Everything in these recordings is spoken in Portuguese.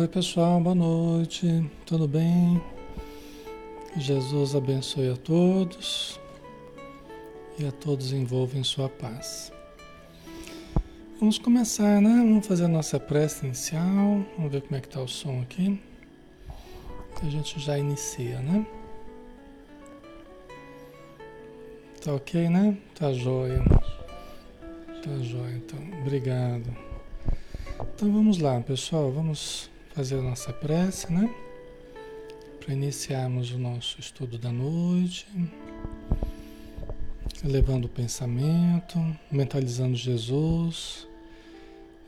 Oi, pessoal, boa noite, tudo bem? Jesus abençoe a todos e a todos envolva em sua paz. Vamos começar, né? Vamos fazer a nossa prece inicial, vamos ver como é que tá o som aqui. A gente já inicia, né? Tá ok, né? Tá jóia. Tá jóia, então. Obrigado. Então vamos lá, pessoal. Vamos fazer a nossa prece, né? Para iniciarmos o nosso estudo da noite. Elevando o pensamento, mentalizando Jesus,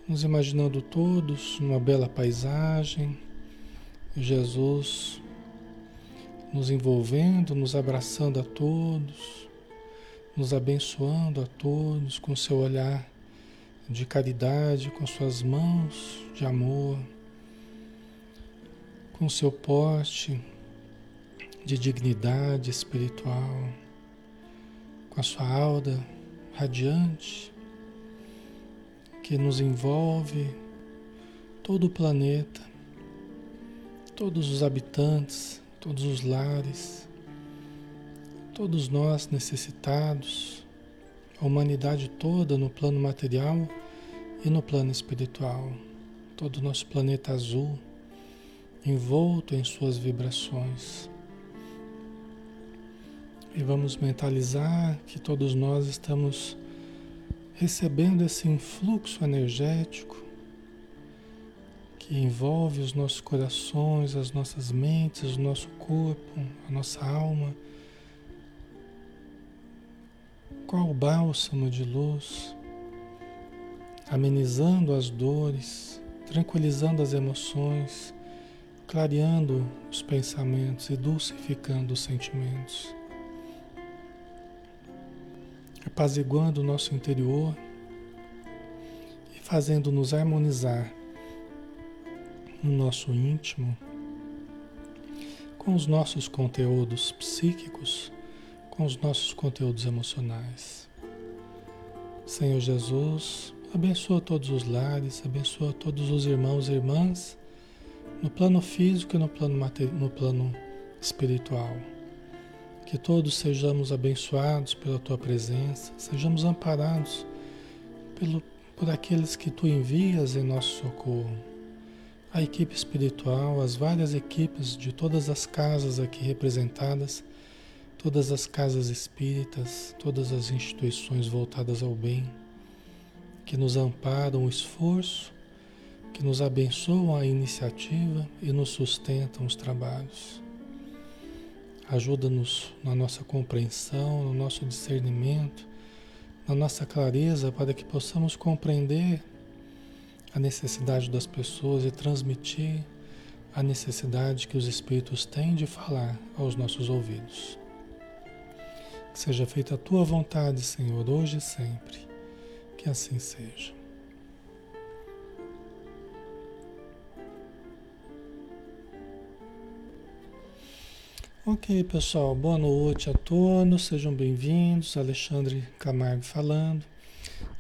nos imaginando todos numa bela paisagem, Jesus nos envolvendo, nos abraçando a todos nos abençoando a todos com seu olhar de caridade, com suas mãos de amor, com seu porte de dignidade espiritual, com a sua aura radiante que nos envolve todo o planeta, todos os habitantes, todos os lares Todos nós necessitados, a humanidade toda no plano material e no plano espiritual, todo o nosso planeta azul, envolto em suas vibrações. E vamos mentalizar que todos nós estamos recebendo esse influxo energético que envolve os nossos corações, as nossas mentes, o nosso corpo, a nossa alma qual bálsamo de luz, amenizando as dores, tranquilizando as emoções, clareando os pensamentos e dulcificando os sentimentos, apaziguando o nosso interior e fazendo-nos harmonizar no nosso íntimo com os nossos conteúdos psíquicos com os nossos conteúdos emocionais. Senhor Jesus, abençoa todos os lares, abençoa todos os irmãos e irmãs no plano físico e no plano, no plano espiritual. Que todos sejamos abençoados pela tua presença, sejamos amparados pelo, por aqueles que tu envias em nosso socorro. A equipe espiritual, as várias equipes de todas as casas aqui representadas todas as casas espíritas, todas as instituições voltadas ao bem, que nos amparam o esforço, que nos abençoam a iniciativa e nos sustentam os trabalhos. Ajuda-nos na nossa compreensão, no nosso discernimento, na nossa clareza, para que possamos compreender a necessidade das pessoas e transmitir a necessidade que os Espíritos têm de falar aos nossos ouvidos. Que seja feita a tua vontade, Senhor, hoje e sempre. Que assim seja. Ok, pessoal, boa noite a todos, sejam bem-vindos. Alexandre Camargo falando,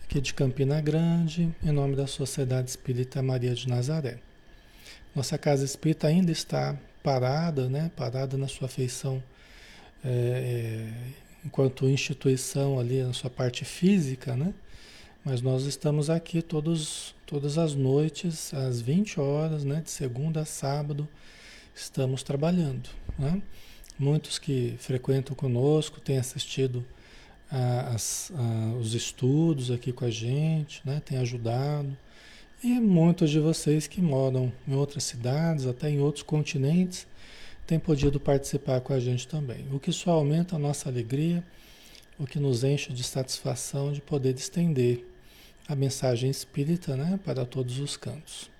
aqui de Campina Grande, em nome da Sociedade Espírita Maria de Nazaré. Nossa casa espírita ainda está parada, né? Parada na sua feição é, enquanto instituição ali na sua parte física, né? Mas nós estamos aqui todos, todas as noites, às 20 horas, né? De segunda a sábado, estamos trabalhando, né? Muitos que frequentam conosco têm assistido a, as, a, os estudos aqui com a gente, né? Tem ajudado. E muitos de vocês que moram em outras cidades, até em outros continentes, tem podido participar com a gente também. O que só aumenta a nossa alegria, o que nos enche de satisfação de poder estender a mensagem espírita né, para todos os cantos.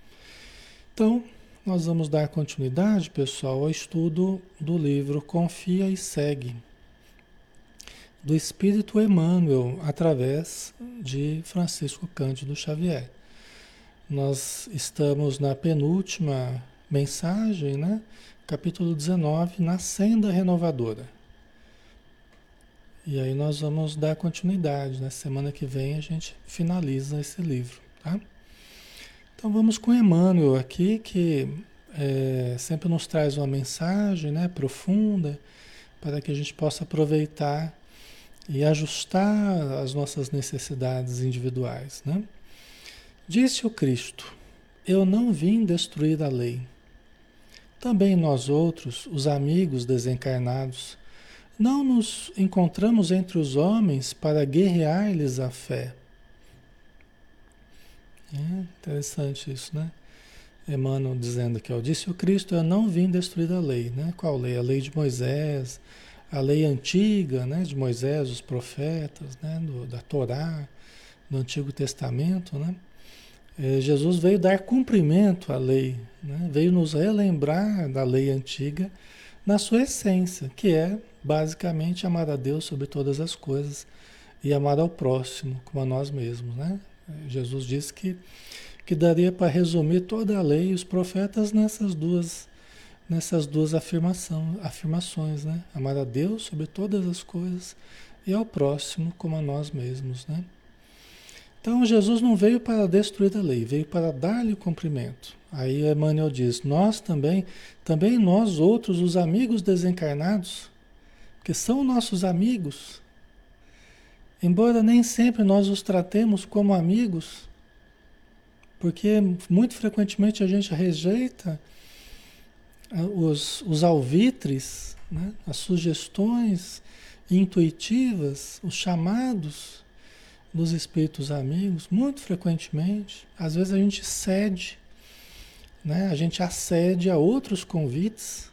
Então, nós vamos dar continuidade, pessoal, ao estudo do livro Confia e Segue, do Espírito Emmanuel, através de Francisco Cândido Xavier. Nós estamos na penúltima mensagem, né? capítulo 19, na senda renovadora. E aí nós vamos dar continuidade. Na né? semana que vem a gente finaliza esse livro, tá? Então vamos com Emmanuel aqui, que é, sempre nos traz uma mensagem né, profunda para que a gente possa aproveitar e ajustar as nossas necessidades individuais. Né? Disse o Cristo: Eu não vim destruir a lei. Também nós outros, os amigos desencarnados, não nos encontramos entre os homens para guerrear-lhes a fé é interessante isso, né? Emmanuel dizendo que, ó, disse o Cristo, eu não vim destruir a lei, né? Qual lei? A lei de Moisés, a lei antiga, né? De Moisés, os profetas, né? Do, da Torá, do Antigo Testamento, né? É, Jesus veio dar cumprimento à lei, né? veio nos relembrar da lei antiga na sua essência, que é basicamente amar a Deus sobre todas as coisas e amar ao próximo como a nós mesmos, né? Jesus disse que, que daria para resumir toda a lei e os profetas nessas duas, nessas duas afirmação, afirmações, né? Amar a Deus sobre todas as coisas e ao próximo como a nós mesmos, né? Então Jesus não veio para destruir a lei, veio para dar-lhe cumprimento. Aí Emmanuel diz: Nós também, também nós outros, os amigos desencarnados, que são nossos amigos, Embora nem sempre nós os tratemos como amigos, porque muito frequentemente a gente rejeita ah, os, os alvitres, né? as sugestões intuitivas, os chamados dos espíritos amigos, muito frequentemente. Às vezes a gente cede, né? a gente acede a outros convites,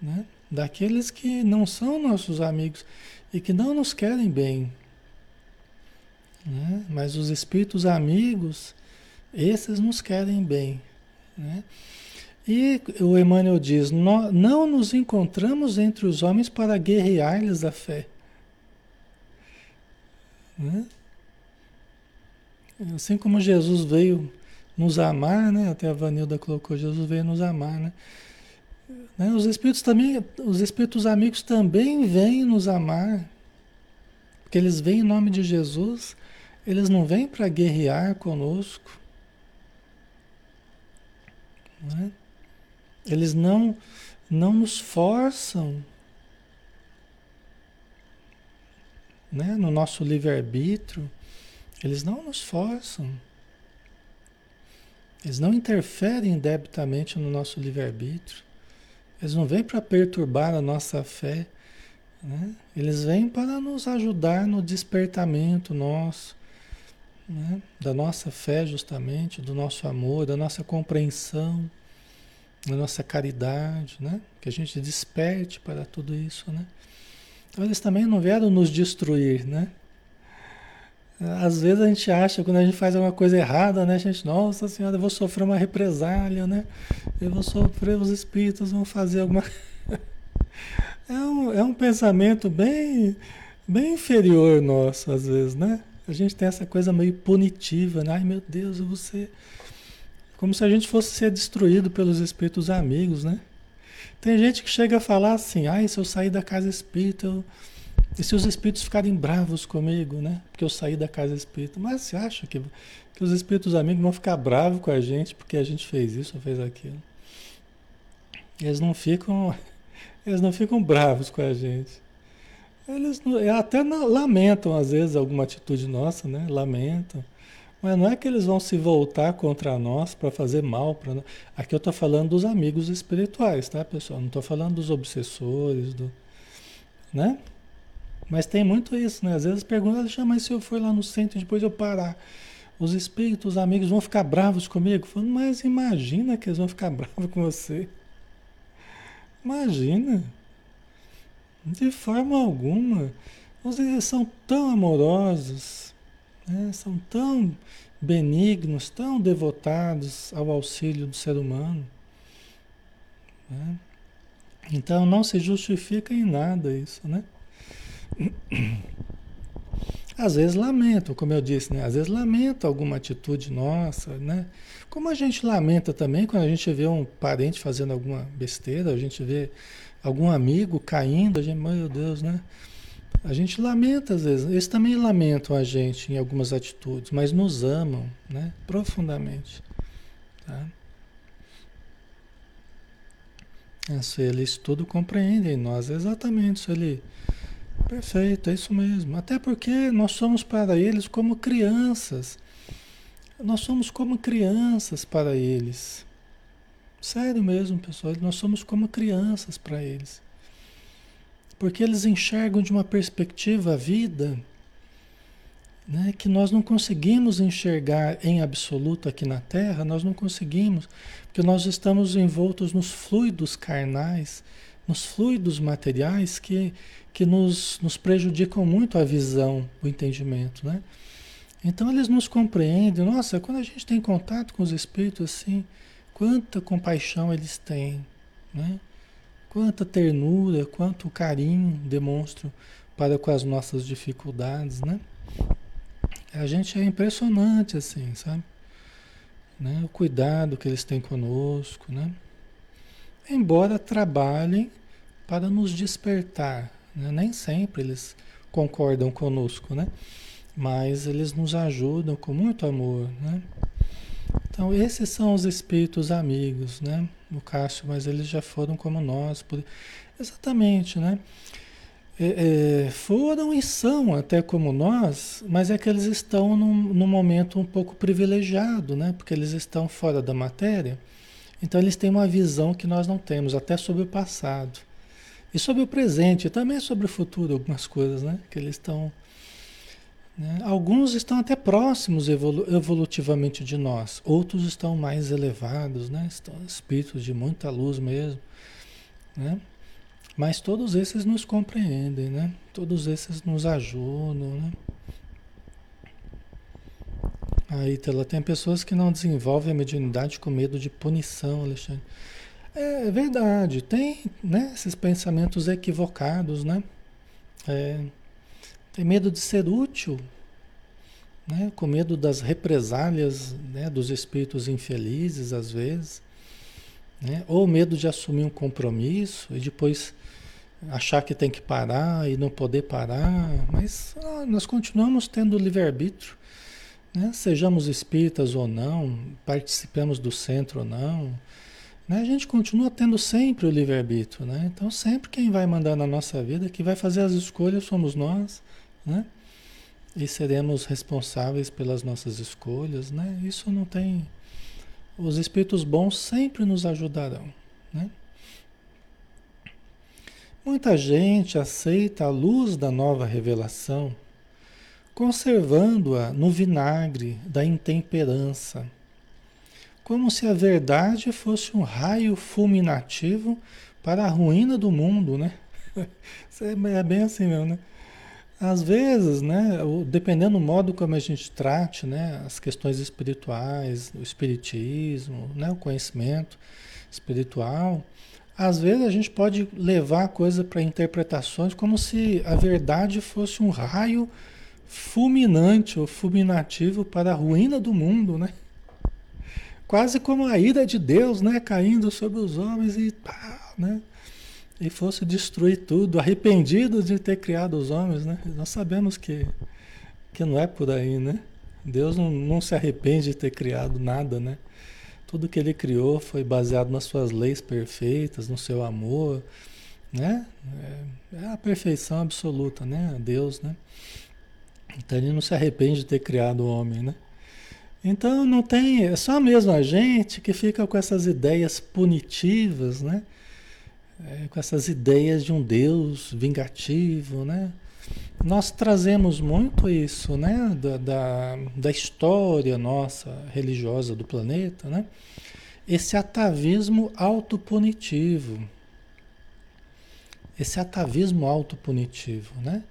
né? daqueles que não são nossos amigos e que não nos querem bem. Né? Mas os espíritos amigos, esses nos querem bem. Né? E o Emmanuel diz: não nos encontramos entre os homens para guerrear-lhes a fé. Né? Assim como Jesus veio nos amar, né? até a Vanilda colocou: Jesus veio nos amar. Né? né? Os espíritos também, os espíritos amigos também vêm nos amar, porque eles vêm em nome de Jesus eles não vêm para guerrear conosco. Né? Eles não, não nos forçam né? no nosso livre-arbítrio. Eles não nos forçam. Eles não interferem debitamente no nosso livre-arbítrio. Eles não vêm para perturbar a nossa fé. Né? Eles vêm para nos ajudar no despertamento nosso, né? da nossa fé, justamente, do nosso amor, da nossa compreensão, da nossa caridade, né? que a gente desperte para tudo isso. Né? Então, eles também não vieram nos destruir, né? Às vezes a gente acha, quando a gente faz alguma coisa errada, né? A gente, nossa senhora, eu vou sofrer uma represália, né? Eu vou sofrer, os espíritos vão fazer alguma. é, um, é um pensamento bem, bem inferior nosso, às vezes, né? A gente tem essa coisa meio punitiva, né? Ai meu Deus, você. Como se a gente fosse ser destruído pelos espíritos amigos, né? Tem gente que chega a falar assim, ai, se eu sair da casa espírita, eu... e se os espíritos ficarem bravos comigo, né? Porque eu saí da casa espírita. Mas você acha que, que os espíritos amigos vão ficar bravos com a gente porque a gente fez isso ou fez aquilo? Eles não ficam. Eles não ficam bravos com a gente. Eles até lamentam, às vezes, alguma atitude nossa, né? Lamentam. Mas não é que eles vão se voltar contra nós para fazer mal nós. Aqui eu estou falando dos amigos espirituais, tá, pessoal? Não estou falando dos obsessores, do, né? Mas tem muito isso, né? Às vezes perguntam, mas se eu for lá no centro e depois eu parar, os espíritos, os amigos vão ficar bravos comigo? Falo, mas imagina que eles vão ficar bravos com você. Imagina. De forma alguma. Vocês são tão amorosos, né? são tão benignos, tão devotados ao auxílio do ser humano. Né? Então não se justifica em nada isso, né? Às vezes lamento, como eu disse, né? Às vezes lamento alguma atitude nossa, né? Como a gente lamenta também quando a gente vê um parente fazendo alguma besteira, a gente vê algum amigo caindo, a gente, meu Deus, né? A gente lamenta às vezes. Eles também lamentam a gente em algumas atitudes, mas nos amam, né? Profundamente. Tá? Isso eles tudo compreendem nós, exatamente isso ali. Perfeito, é isso mesmo. Até porque nós somos para eles como crianças. Nós somos como crianças para eles. Sério mesmo, pessoal. Nós somos como crianças para eles. Porque eles enxergam de uma perspectiva a vida né, que nós não conseguimos enxergar em absoluto aqui na Terra, nós não conseguimos, porque nós estamos envoltos nos fluidos carnais, nos fluidos materiais que, que nos, nos prejudicam muito a visão, o entendimento. Né? Então eles nos compreendem. Nossa, quando a gente tem contato com os espíritos assim, quanta compaixão eles têm, né? quanta ternura, quanto carinho demonstram para com as nossas dificuldades, né? A gente é impressionante assim, sabe? Né? O cuidado que eles têm conosco, né? Embora trabalhem para nos despertar, né? nem sempre eles concordam conosco, né? Mas eles nos ajudam com muito amor, né? Então esses são os espíritos amigos, né? O Cássio, mas eles já foram como nós, por... exatamente, né? é, é, foram e são até como nós, mas é que eles estão num, num, momento um pouco privilegiado, né? Porque eles estão fora da matéria. Então eles têm uma visão que nós não temos, até sobre o passado. E sobre o presente, e também sobre o futuro, algumas coisas, né? Que eles estão. Né? Alguns estão até próximos evolu evolutivamente de nós, outros estão mais elevados, né? Estão espíritos de muita luz mesmo, né? Mas todos esses nos compreendem, né? Todos esses nos ajudam, né? Aí, ela tem pessoas que não desenvolvem a mediunidade com medo de punição, Alexandre. É, é verdade, tem né, esses pensamentos equivocados, né? É, tem medo de ser útil, né? com medo das represálias né, dos espíritos infelizes, às vezes, né? ou medo de assumir um compromisso e depois achar que tem que parar e não poder parar, mas ah, nós continuamos tendo livre-arbítrio, né? sejamos espíritas ou não, participemos do centro ou não, né? a gente continua tendo sempre o livre-arbítrio, né? então sempre quem vai mandar na nossa vida, que vai fazer as escolhas somos nós, né? e seremos responsáveis pelas nossas escolhas, né? isso não tem... Os espíritos bons sempre nos ajudarão, né? Muita gente aceita a luz da nova revelação, conservando-a no vinagre da intemperança, como se a verdade fosse um raio fulminativo para a ruína do mundo, né? É bem assim mesmo, né? Às vezes, né, dependendo do modo como a gente trate, né, as questões espirituais, o espiritismo, né, o conhecimento espiritual, às vezes a gente pode levar a coisa para interpretações como se a verdade fosse um raio fulminante ou fulminativo para a ruína do mundo, né? Quase como a ira de Deus, né, caindo sobre os homens e pá, né? E fosse destruir tudo, arrependido de ter criado os homens, né? Nós sabemos que que não é por aí, né? Deus não, não se arrepende de ter criado nada, né? Tudo que ele criou foi baseado nas suas leis perfeitas, no seu amor, né? É, é a perfeição absoluta, né? Deus, né? Então ele não se arrepende de ter criado o homem, né? Então não tem, é só mesmo a gente que fica com essas ideias punitivas, né? É, com essas ideias de um Deus vingativo, né? Nós trazemos muito isso, né, da, da, da, história nossa religiosa do planeta, né? Esse atavismo autopunitivo. Esse atavismo autopunitivo, né?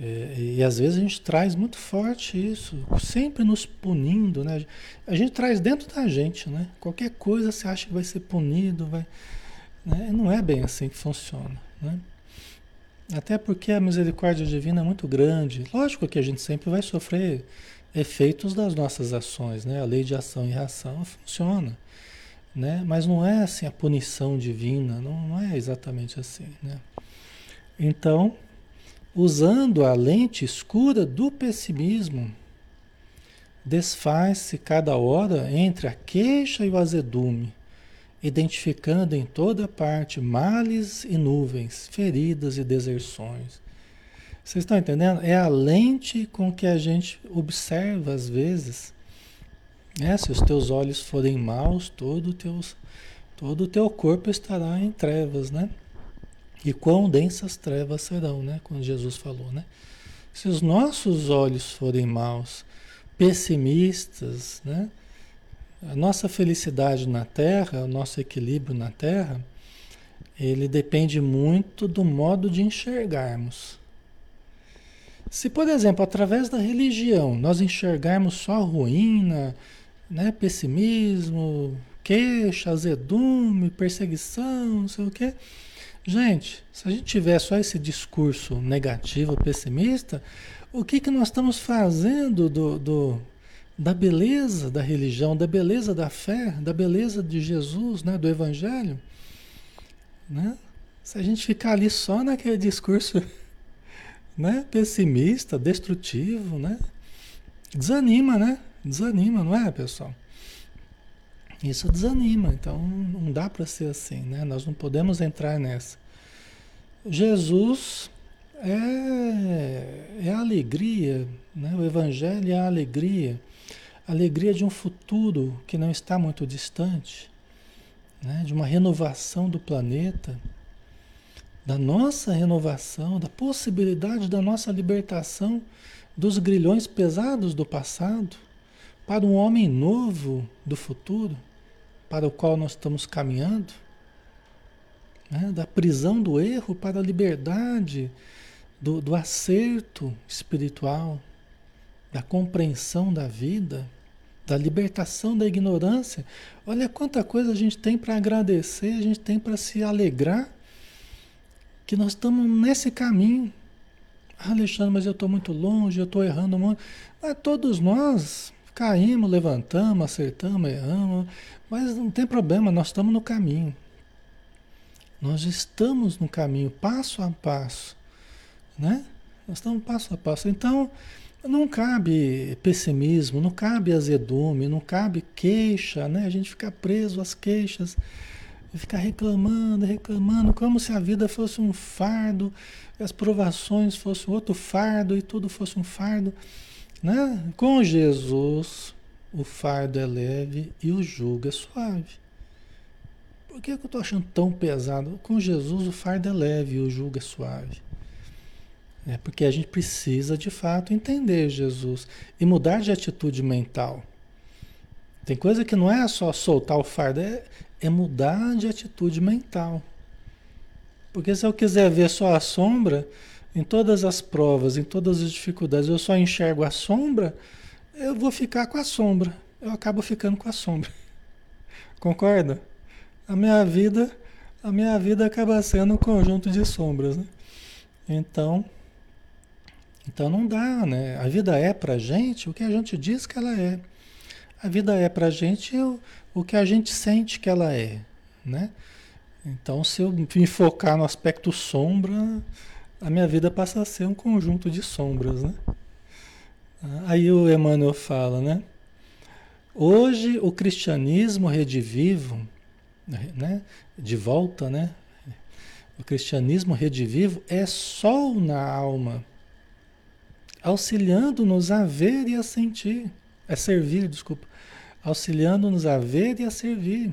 É, e às vezes a gente traz muito forte isso, sempre nos punindo, né? A gente traz dentro da gente, né? Qualquer coisa você acha que vai ser punido, vai... Né? Não é bem assim que funciona, né? Até porque a misericórdia divina é muito grande. Lógico que a gente sempre vai sofrer efeitos das nossas ações, né? A lei de ação e reação funciona, né? Mas não é assim a punição divina, não, não é exatamente assim, né? Então, usando a lente escura do pessimismo, desfaz-se cada hora entre a queixa e o azedume, identificando em toda parte males e nuvens, feridas e deserções. Vocês estão entendendo? É a lente com que a gente observa às vezes. Né? Se os teus olhos forem maus, todo, teus, todo o teu corpo estará em trevas, né? E quão densas trevas serão, né? Quando Jesus falou, né? Se os nossos olhos forem maus, pessimistas, né? A nossa felicidade na Terra, o nosso equilíbrio na Terra, ele depende muito do modo de enxergarmos. Se, por exemplo, através da religião, nós enxergarmos só ruína, né, pessimismo, queixa, azedume, perseguição, não sei o quê. Gente, se a gente tiver só esse discurso negativo, pessimista, o que, que nós estamos fazendo do, do, da beleza da religião, da beleza da fé, da beleza de Jesus, né, do Evangelho? Né? Se a gente ficar ali só naquele discurso né, pessimista, destrutivo, né? Desanima, né? Desanima, não é, pessoal? Isso desanima, então não dá para ser assim, né? Nós não podemos entrar nessa. Jesus é, é a alegria, né? o Evangelho é a alegria, alegria de um futuro que não está muito distante, né? de uma renovação do planeta, da nossa renovação, da possibilidade da nossa libertação dos grilhões pesados do passado para um homem novo do futuro para o qual nós estamos caminhando, né? da prisão do erro para a liberdade do, do acerto espiritual, da compreensão da vida, da libertação da ignorância. Olha quanta coisa a gente tem para agradecer, a gente tem para se alegrar que nós estamos nesse caminho. Ah, Alexandre, mas eu estou muito longe, eu estou errando muito. Mas todos nós caímos, levantamos, acertamos, erramos, mas não tem problema, nós estamos no caminho. Nós estamos no caminho, passo a passo. Né? Nós estamos passo a passo. Então, não cabe pessimismo, não cabe azedume, não cabe queixa, né? A gente ficar preso às queixas, ficar reclamando, reclamando, como se a vida fosse um fardo, as provações fossem outro fardo e tudo fosse um fardo. Né? Com Jesus, o fardo é leve e o jugo é suave. Por que, que eu estou achando tão pesado? Com Jesus o fardo é leve e o jugo é suave. É porque a gente precisa de fato entender Jesus e mudar de atitude mental. Tem coisa que não é só soltar o fardo, é, é mudar de atitude mental. Porque se eu quiser ver só a sombra, em todas as provas, em todas as dificuldades, eu só enxergo a sombra, eu vou ficar com a sombra. Eu acabo ficando com a sombra. Concorda? A minha vida, a minha vida acaba sendo um conjunto de sombras, né? Então, então não dá, né? A vida é pra gente o que a gente diz que ela é. A vida é pra gente o, o que a gente sente que ela é, né? Então, se eu me focar no aspecto sombra, a minha vida passa a ser um conjunto de sombras, né? Aí o Emmanuel fala, né? Hoje o cristianismo redivivo, né? De volta, né? O cristianismo redivivo é sol na alma, auxiliando-nos a ver e a sentir, a servir, desculpa, auxiliando-nos a ver e a servir.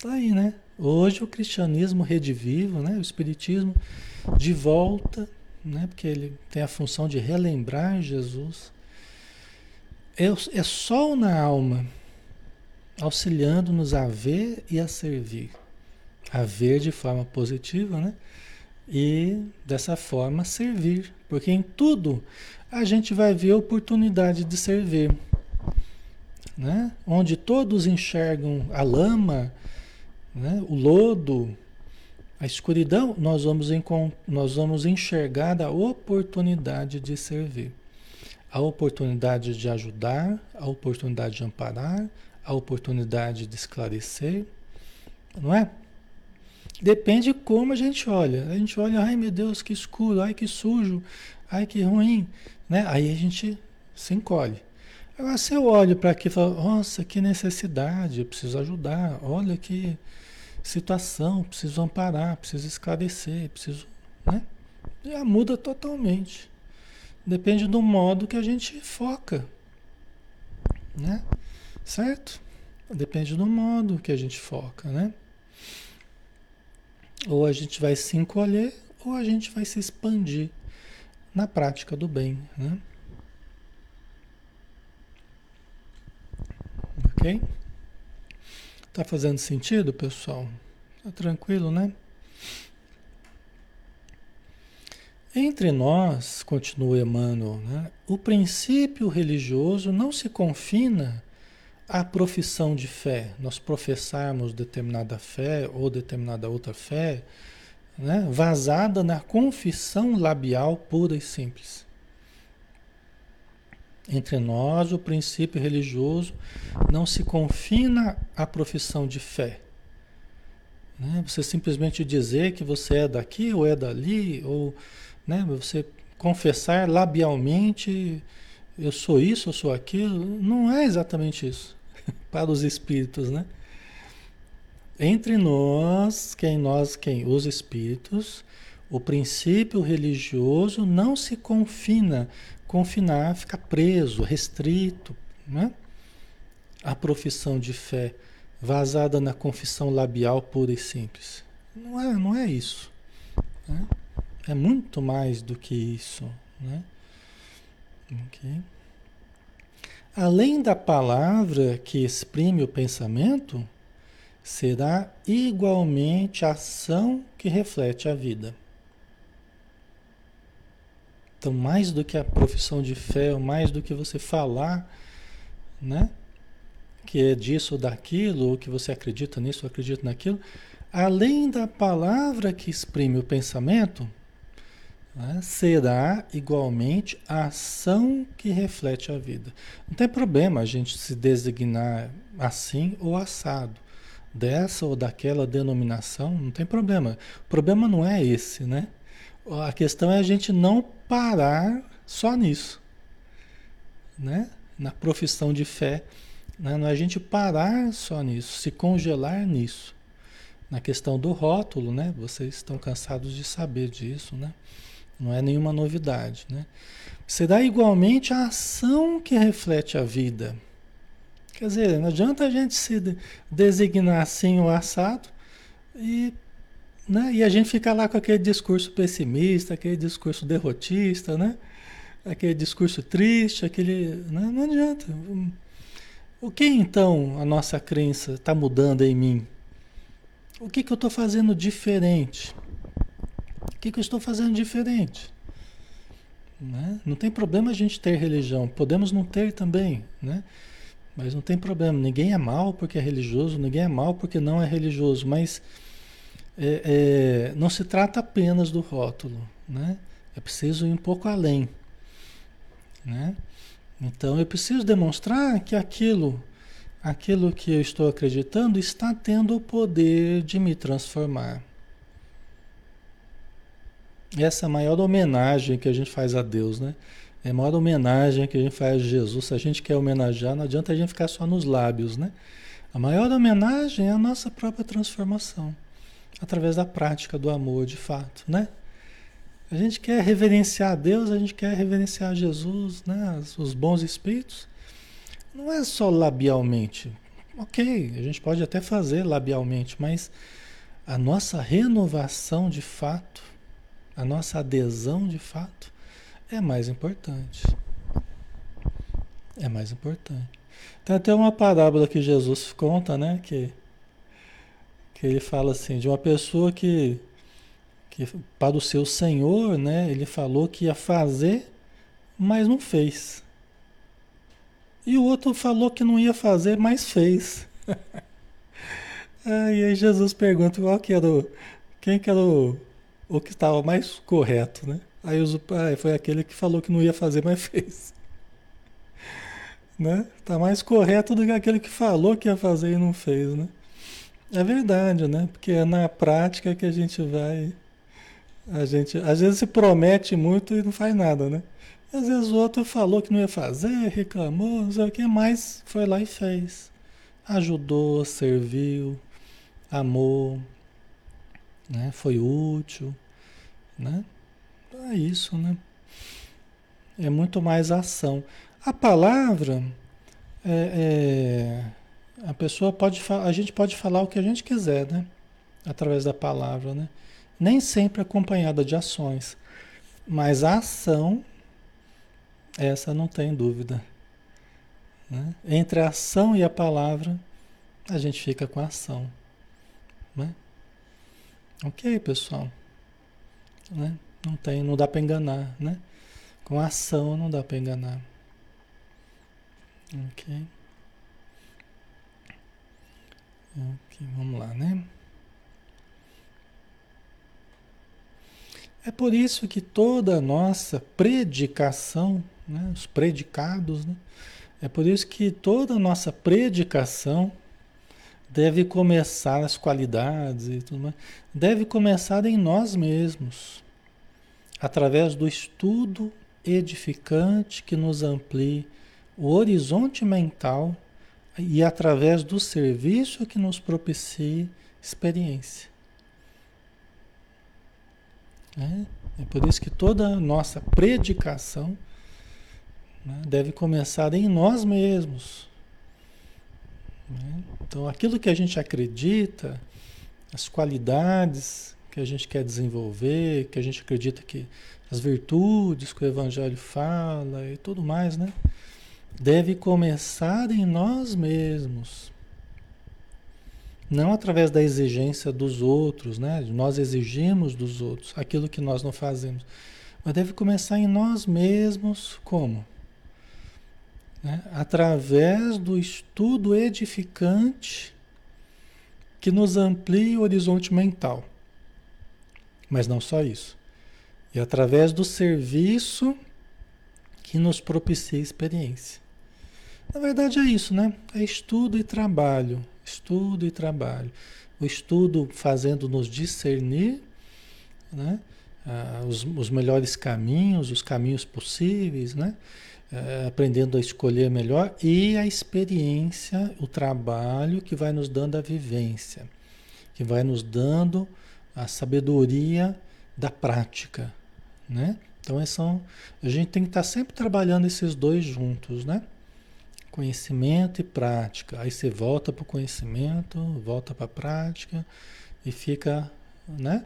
Tá aí, né? Hoje o cristianismo redivivo, né? O espiritismo de volta né? porque ele tem a função de relembrar Jesus. É, é sol na alma, auxiliando-nos a ver e a servir. A ver de forma positiva, né? E dessa forma servir. Porque em tudo a gente vai ver a oportunidade de servir. Né? Onde todos enxergam a lama, né? o lodo, a escuridão, nós vamos, nós vamos enxergar a oportunidade de servir, a oportunidade de ajudar, a oportunidade de amparar, a oportunidade de esclarecer, não é? Depende como a gente olha. A gente olha, ai meu Deus, que escuro, ai que sujo, ai que ruim, né? Aí a gente Se encolhe. Agora você olha para aqui e fala, nossa, que necessidade, eu preciso ajudar, olha que situação, preciso amparar, preciso esclarecer, preciso. Né? Já muda totalmente. Depende do modo que a gente foca. Né? Certo? Depende do modo que a gente foca, né? Ou a gente vai se encolher, ou a gente vai se expandir na prática do bem, né? Ok? Tá fazendo sentido, pessoal? Tá tranquilo, né? Entre nós, continua Emmanuel, né, o princípio religioso não se confina à profissão de fé. Nós professarmos determinada fé ou determinada outra fé, né, vazada na confissão labial pura e simples. Entre nós, o princípio religioso não se confina à profissão de fé. Né? Você simplesmente dizer que você é daqui ou é dali, ou né, você confessar labialmente, eu sou isso, eu sou aquilo, não é exatamente isso para os espíritos, né? Entre nós, quem nós, quem os espíritos, o princípio religioso não se confina confinar, ficar preso, restrito, né? A profissão de fé vazada na confissão labial pura e simples. Não é, não é isso. Né? É muito mais do que isso. Né? Okay. Além da palavra que exprime o pensamento, será igualmente a ação que reflete a vida. Então, mais do que a profissão de fé, ou mais do que você falar, né? Que é disso ou daquilo, ou que você acredita nisso ou acredita naquilo, além da palavra que exprime o pensamento, né, será igualmente a ação que reflete a vida. Não tem problema a gente se designar assim ou assado, dessa ou daquela denominação, não tem problema. O problema não é esse, né? A questão é a gente não parar só nisso, né? Na profissão de fé, né? não é a gente parar só nisso, se congelar nisso. Na questão do rótulo, né? Vocês estão cansados de saber disso, né? Não é nenhuma novidade, né? Será igualmente a ação que reflete a vida. Quer dizer, não adianta a gente se designar assim o assado e né? E a gente fica lá com aquele discurso pessimista, aquele discurso derrotista, né? aquele discurso triste, aquele. Né? Não adianta. O que então a nossa crença está mudando em mim? O que, que eu estou fazendo diferente? O que, que eu estou fazendo diferente? Né? Não tem problema a gente ter religião, podemos não ter também, né? Mas não tem problema. Ninguém é mal porque é religioso, ninguém é mal porque não é religioso, mas é, é, não se trata apenas do rótulo, né? É preciso ir um pouco além, né? Então eu preciso demonstrar que aquilo, aquilo que eu estou acreditando está tendo o poder de me transformar. Essa é a maior homenagem que a gente faz a Deus, né? É a maior homenagem que a gente faz a Jesus. Se a gente quer homenagear, não adianta a gente ficar só nos lábios, né? A maior homenagem é a nossa própria transformação através da prática do amor de fato, né? A gente quer reverenciar a Deus, a gente quer reverenciar Jesus, né? Os bons espíritos. Não é só labialmente. Ok, a gente pode até fazer labialmente, mas a nossa renovação de fato, a nossa adesão de fato, é mais importante. É mais importante. Tem até uma parábola que Jesus conta, né? Que que ele fala assim, de uma pessoa que, que para o seu senhor, né, ele falou que ia fazer, mas não fez. E o outro falou que não ia fazer, mas fez. e aí Jesus pergunta qual que era o, quem que era o, o que estava mais correto, né? Aí os, ah, foi aquele que falou que não ia fazer, mas fez. Né? Tá mais correto do que aquele que falou que ia fazer e não fez, né? É verdade, né? Porque é na prática que a gente vai. A gente às vezes se promete muito e não faz nada, né? Às vezes o outro falou que não ia fazer, reclamou, não sei o que, mas foi lá e fez. Ajudou, serviu, amou, né? foi útil. Né? É isso, né? É muito mais ação. A palavra, é, é, a pessoa pode a gente pode falar o que a gente quiser, né? Através da palavra, né? Nem sempre acompanhada de ações. Mas a ação essa não tem dúvida. Né? Entre a ação e a palavra, a gente fica com a ação. Né? Ok, pessoal. Né? Não tem, não dá para enganar, né? Com ação não dá para enganar. Ok. Ok, vamos lá, né? É por isso que toda a nossa predicação né? os predicados. Né? É por isso que toda a nossa predicação deve começar, as qualidades e tudo mais, deve começar em nós mesmos, através do estudo edificante que nos amplie o horizonte mental e através do serviço que nos propicie experiência. É, é por isso que toda a nossa predicação né? deve começar em nós mesmos. Né? Então, aquilo que a gente acredita, as qualidades que a gente quer desenvolver, que a gente acredita que as virtudes que o Evangelho fala e tudo mais, né? Deve começar em nós mesmos. Não através da exigência dos outros, né? Nós exigimos dos outros aquilo que nós não fazemos. Mas deve começar em nós mesmos como? Né? através do estudo edificante que nos amplia o horizonte mental. Mas não só isso. E através do serviço que nos propicia experiência. Na verdade é isso, né? É estudo e trabalho. Estudo e trabalho. O estudo fazendo-nos discernir né? Ah, os, os melhores caminhos, os caminhos possíveis, né? É, aprendendo a escolher melhor e a experiência, o trabalho que vai nos dando a vivência, que vai nos dando a sabedoria da prática, né? Então é são, a gente tem que estar sempre trabalhando esses dois juntos, né? Conhecimento e prática. Aí você volta para o conhecimento, volta para a prática e fica, né?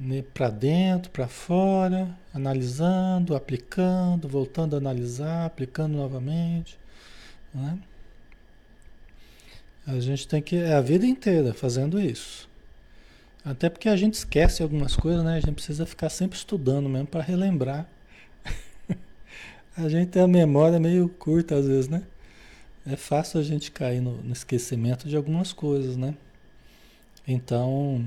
Né, para dentro, para fora, analisando, aplicando, voltando a analisar, aplicando novamente. Né? A gente tem que, é a vida inteira fazendo isso. Até porque a gente esquece algumas coisas, né? A gente precisa ficar sempre estudando mesmo para relembrar. a gente tem a memória meio curta às vezes, né? É fácil a gente cair no, no esquecimento de algumas coisas, né? Então,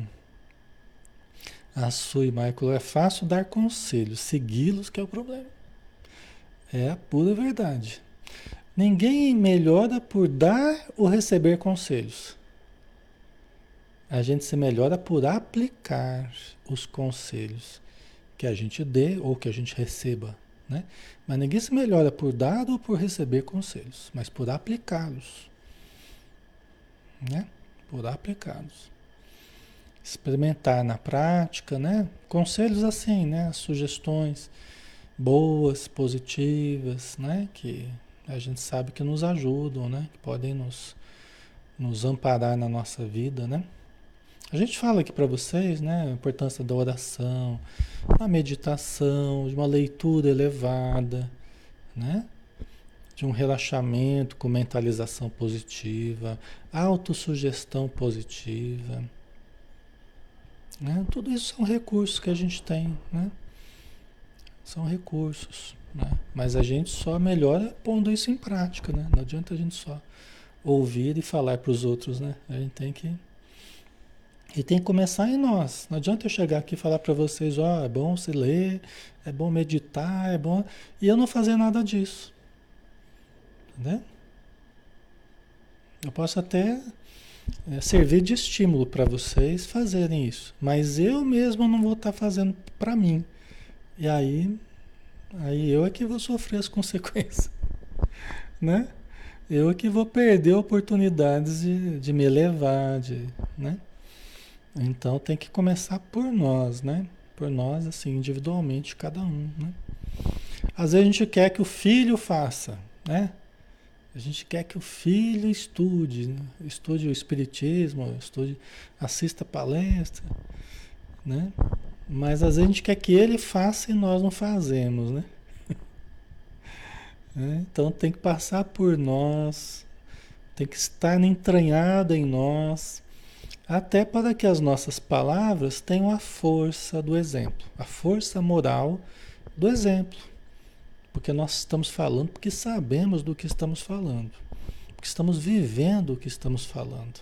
a sua Michael, é fácil dar conselhos, segui-los que é o problema. É a pura verdade. Ninguém melhora por dar ou receber conselhos. A gente se melhora por aplicar os conselhos que a gente dê ou que a gente receba. Né? Mas ninguém se melhora por dar ou por receber conselhos, mas por aplicá-los. Né? Por aplicá-los experimentar na prática, né? Conselhos assim, né? Sugestões boas, positivas, né? Que a gente sabe que nos ajudam, né? Que podem nos, nos amparar na nossa vida, né? A gente fala aqui para vocês, né? A importância da oração, da meditação, de uma leitura elevada, né? De um relaxamento com mentalização positiva, autossugestão positiva, né? Tudo isso são recursos que a gente tem, né? São recursos, né? Mas a gente só melhora pondo isso em prática, né? Não adianta a gente só ouvir e falar para os outros, né? A gente tem que e tem que começar em nós. Não adianta eu chegar aqui e falar para vocês, ó, é bom se ler, é bom meditar, é bom, e eu não fazer nada disso. Entendeu? Eu posso até é, servir de estímulo para vocês fazerem isso. Mas eu mesmo não vou estar tá fazendo para mim. E aí Aí eu é que vou sofrer as consequências, né? Eu é que vou perder oportunidades de, de me elevar, de, né? Então tem que começar por nós, né? Por nós, assim, individualmente, cada um, né? Às vezes a gente quer que o filho faça, né? A gente quer que o filho estude, né? estude o espiritismo, estude, assista palestra, né? Mas às vezes a gente quer que ele faça e nós não fazemos, né? É, então tem que passar por nós, tem que estar entranhado em nós, até para que as nossas palavras tenham a força do exemplo, a força moral do exemplo. Porque nós estamos falando porque sabemos do que estamos falando, porque estamos vivendo o que estamos falando.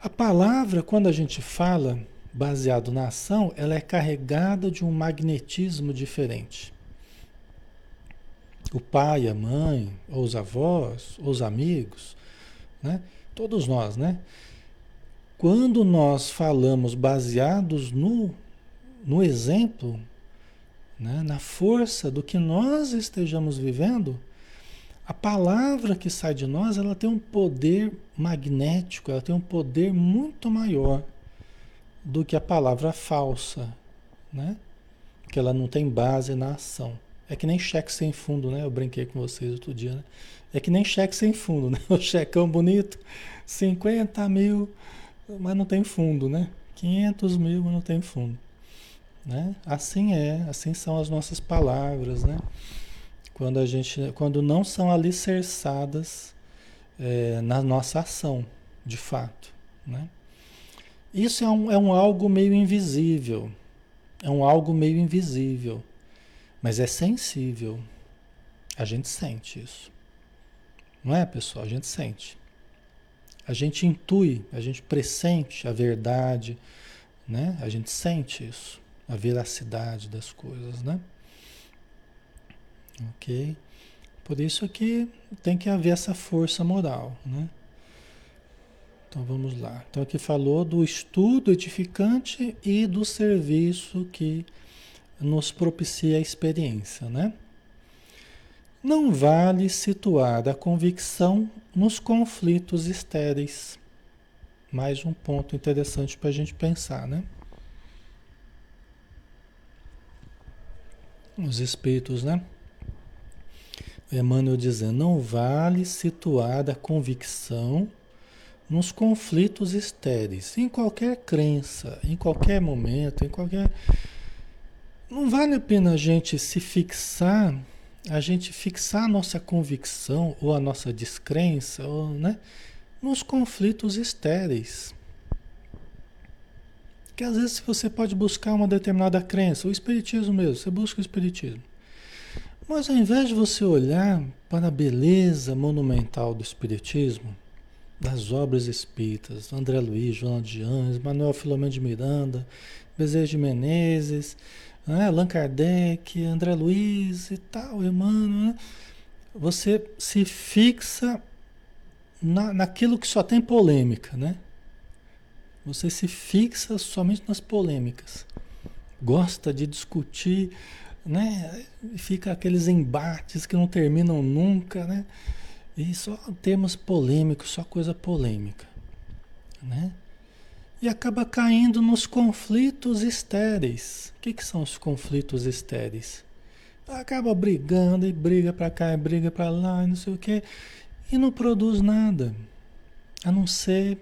A palavra, quando a gente fala baseado na ação, ela é carregada de um magnetismo diferente. O pai, a mãe, ou os avós, ou os amigos, né? todos nós, né? Quando nós falamos baseados no, no exemplo, né? na força do que nós estejamos vivendo, a palavra que sai de nós ela tem um poder magnético, ela tem um poder muito maior do que a palavra falsa, né? que ela não tem base na ação. É que nem cheque sem fundo, né? Eu brinquei com vocês outro dia, né? É que nem cheque sem fundo, né? O checão bonito, 50 mil, mas não tem fundo, né? 500 mil, mas não tem fundo. Né? Assim é, assim são as nossas palavras, né? Quando a gente, quando não são alicerçadas é, na nossa ação, de fato, né? Isso é um, é um algo meio invisível, é um algo meio invisível, mas é sensível. A gente sente isso, não é, pessoal? A gente sente. A gente intui, a gente pressente a verdade, né? A gente sente isso a veracidade das coisas, né? Ok? Por isso que tem que haver essa força moral, né? Então vamos lá. Então aqui falou do estudo edificante e do serviço que nos propicia a experiência, né? Não vale situar a convicção nos conflitos estéreis. Mais um ponto interessante para a gente pensar, né? Os espíritos, né? Emmanuel dizendo, não vale situar a convicção nos conflitos estéreis, em qualquer crença, em qualquer momento, em qualquer. Não vale a pena a gente se fixar, a gente fixar a nossa convicção ou a nossa descrença, ou, né, nos conflitos estéreis. Que às vezes você pode buscar uma determinada crença, o espiritismo mesmo, você busca o espiritismo. Mas ao invés de você olhar para a beleza monumental do espiritismo, das obras espíritas, André Luiz, João de Anjos, Manuel Filomeno de Miranda, Bezerra de Menezes, né, Allan Kardec, André Luiz e tal, Emmanuel, né? você se fixa na, naquilo que só tem polêmica, né? Você se fixa somente nas polêmicas. Gosta de discutir, né? Fica aqueles embates que não terminam nunca, né? E só temas polêmicos, só coisa polêmica, né? E acaba caindo nos conflitos estéreis. O que, que são os conflitos estéreis? Acaba brigando e briga para cá, e briga para lá, e não sei o quê, e não produz nada, a não ser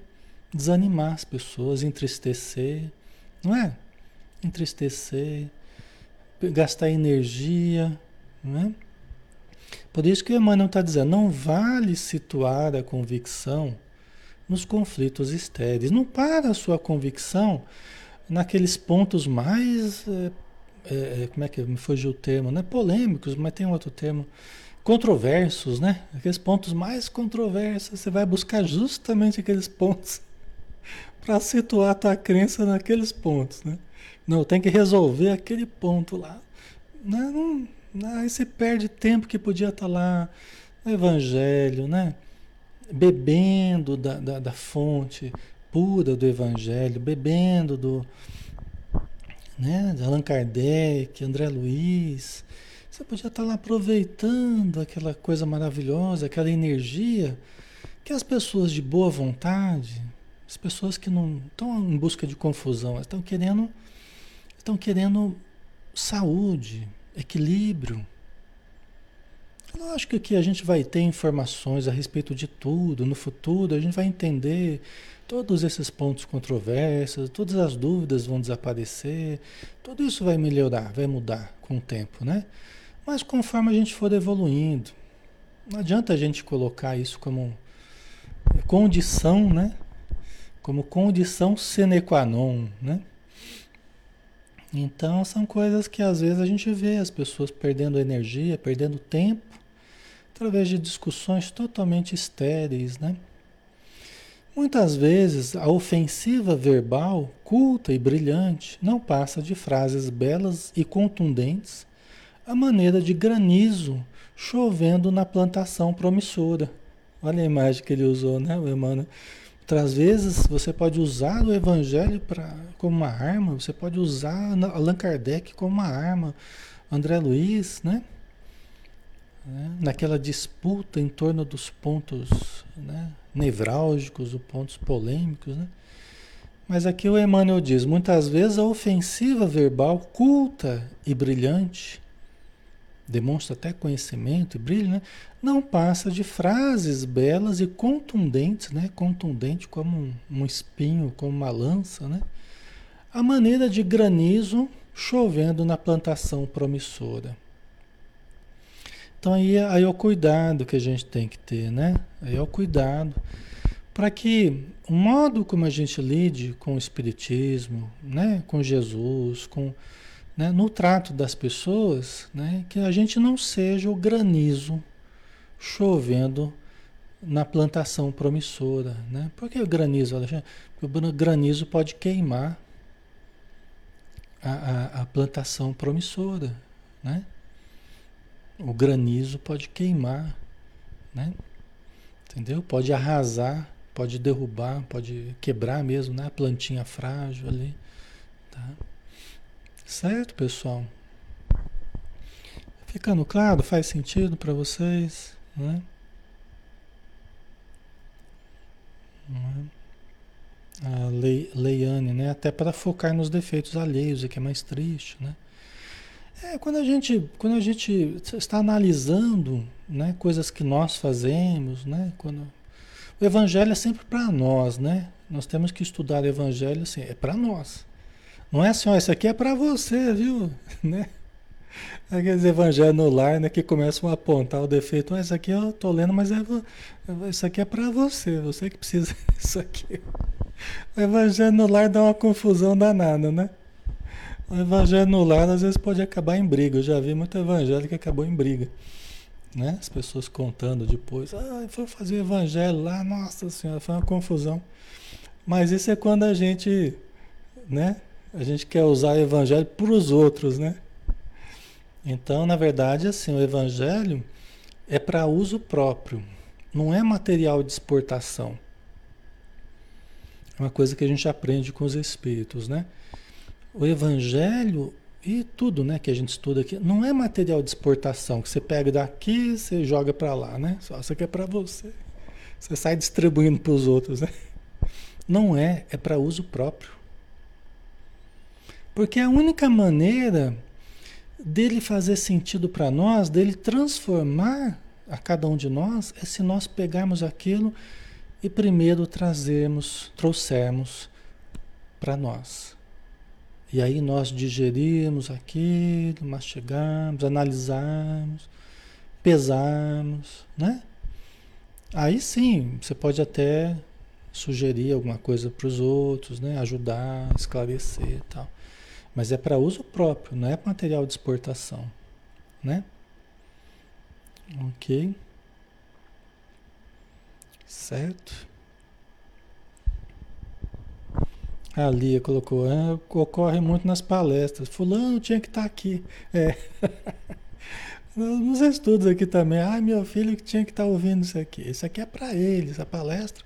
desanimar as pessoas, entristecer, não é? Entristecer, gastar energia, não é? Por isso que Emmanuel está dizendo, não vale situar a convicção nos conflitos estéreis. Não para a sua convicção naqueles pontos mais, é, é, como é que me fugiu o termo, né? Polêmicos, mas tem outro termo, controversos, né? Aqueles pontos mais controversos, você vai buscar justamente aqueles pontos para situar a tua crença naqueles pontos, né? Não, tem que resolver aquele ponto lá. Não, não, não, aí você perde tempo que podia estar tá lá no Evangelho, né? Bebendo da, da, da fonte pura do Evangelho, bebendo do, né, de Allan Kardec, André Luiz. Você podia estar lá aproveitando aquela coisa maravilhosa, aquela energia que as pessoas de boa vontade, as pessoas que não estão em busca de confusão, estão querendo, estão querendo saúde, equilíbrio. Lógico que a gente vai ter informações a respeito de tudo no futuro, a gente vai entender todos esses pontos controversos, todas as dúvidas vão desaparecer, tudo isso vai melhorar, vai mudar com o tempo, né? Mas conforme a gente for evoluindo, não adianta a gente colocar isso como condição, né? Como condição sine qua non, né? Então são coisas que às vezes a gente vê as pessoas perdendo energia, perdendo tempo, através de discussões totalmente estéreis, né? Muitas vezes a ofensiva verbal, culta e brilhante, não passa de frases belas e contundentes, a maneira de granizo chovendo na plantação promissora. Olha a imagem que ele usou, né, Emmanuel? Outras vezes você pode usar o Evangelho pra, como uma arma, você pode usar Allan Kardec como uma arma, André Luiz, né? né? Naquela disputa em torno dos pontos né? nevrálgicos, os pontos polêmicos, né? Mas aqui o Emmanuel diz: muitas vezes a ofensiva verbal culta e brilhante demonstra até conhecimento e brilho, né? não passa de frases belas e contundentes, né? contundente como um, um espinho, como uma lança, né? a maneira de granizo chovendo na plantação promissora. Então aí, aí é o cuidado que a gente tem que ter, né? Aí é o cuidado para que o modo como a gente lide com o Espiritismo, né? com Jesus, com né, no trato das pessoas, né, que a gente não seja o granizo chovendo na plantação promissora. Né? Por que o granizo, Alexandre? Porque o granizo pode queimar a, a, a plantação promissora. Né? O granizo pode queimar, né? entendeu? Pode arrasar, pode derrubar, pode quebrar mesmo né? a plantinha frágil ali. Tá? Certo, pessoal? Ficando claro? Faz sentido para vocês? Né? A Le, Leiane, né? Até para focar nos defeitos alheios, que é mais triste, né? É, quando a gente, quando a gente está analisando, né, coisas que nós fazemos, né, quando o evangelho é sempre para nós, né? Nós temos que estudar o evangelho assim, é para nós. Não é assim, ó, isso aqui é para você, viu? Né? Aqueles evangelhos no lar, né, que começam a apontar o defeito. Ah, isso aqui eu tô lendo, mas é, isso aqui é para você, você que precisa disso aqui. O evangelho no lar dá uma confusão danada, né? O evangelho no lar às vezes pode acabar em briga. Eu já vi muito evangelho que acabou em briga. Né? As pessoas contando depois. Ah, foi fazer o evangelho lá, nossa senhora, foi uma confusão. Mas isso é quando a gente, né? A gente quer usar o evangelho para os outros, né? Então, na verdade, assim, o evangelho é para uso próprio, não é material de exportação. É uma coisa que a gente aprende com os espíritos, né? O evangelho e tudo, né, que a gente estuda aqui, não é material de exportação que você pega daqui, você joga para lá, né? Só isso aqui é para você. Você sai distribuindo para os outros, né? Não é, é para uso próprio. Porque a única maneira dele fazer sentido para nós, dele transformar a cada um de nós, é se nós pegarmos aquilo e primeiro trazermos, trouxermos para nós. E aí nós digerirmos aquilo, mastigarmos, analisarmos, pesarmos, né? Aí sim, você pode até sugerir alguma coisa para os outros, né? Ajudar, esclarecer e tal. Mas é para uso próprio, não é material de exportação, né? Ok. Certo. A Lia colocou, ah, ocorre muito nas palestras. Fulano tinha que estar tá aqui. É. Nos estudos aqui também. Ah, meu filho que tinha que estar tá ouvindo isso aqui. Isso aqui é para ele, essa palestra.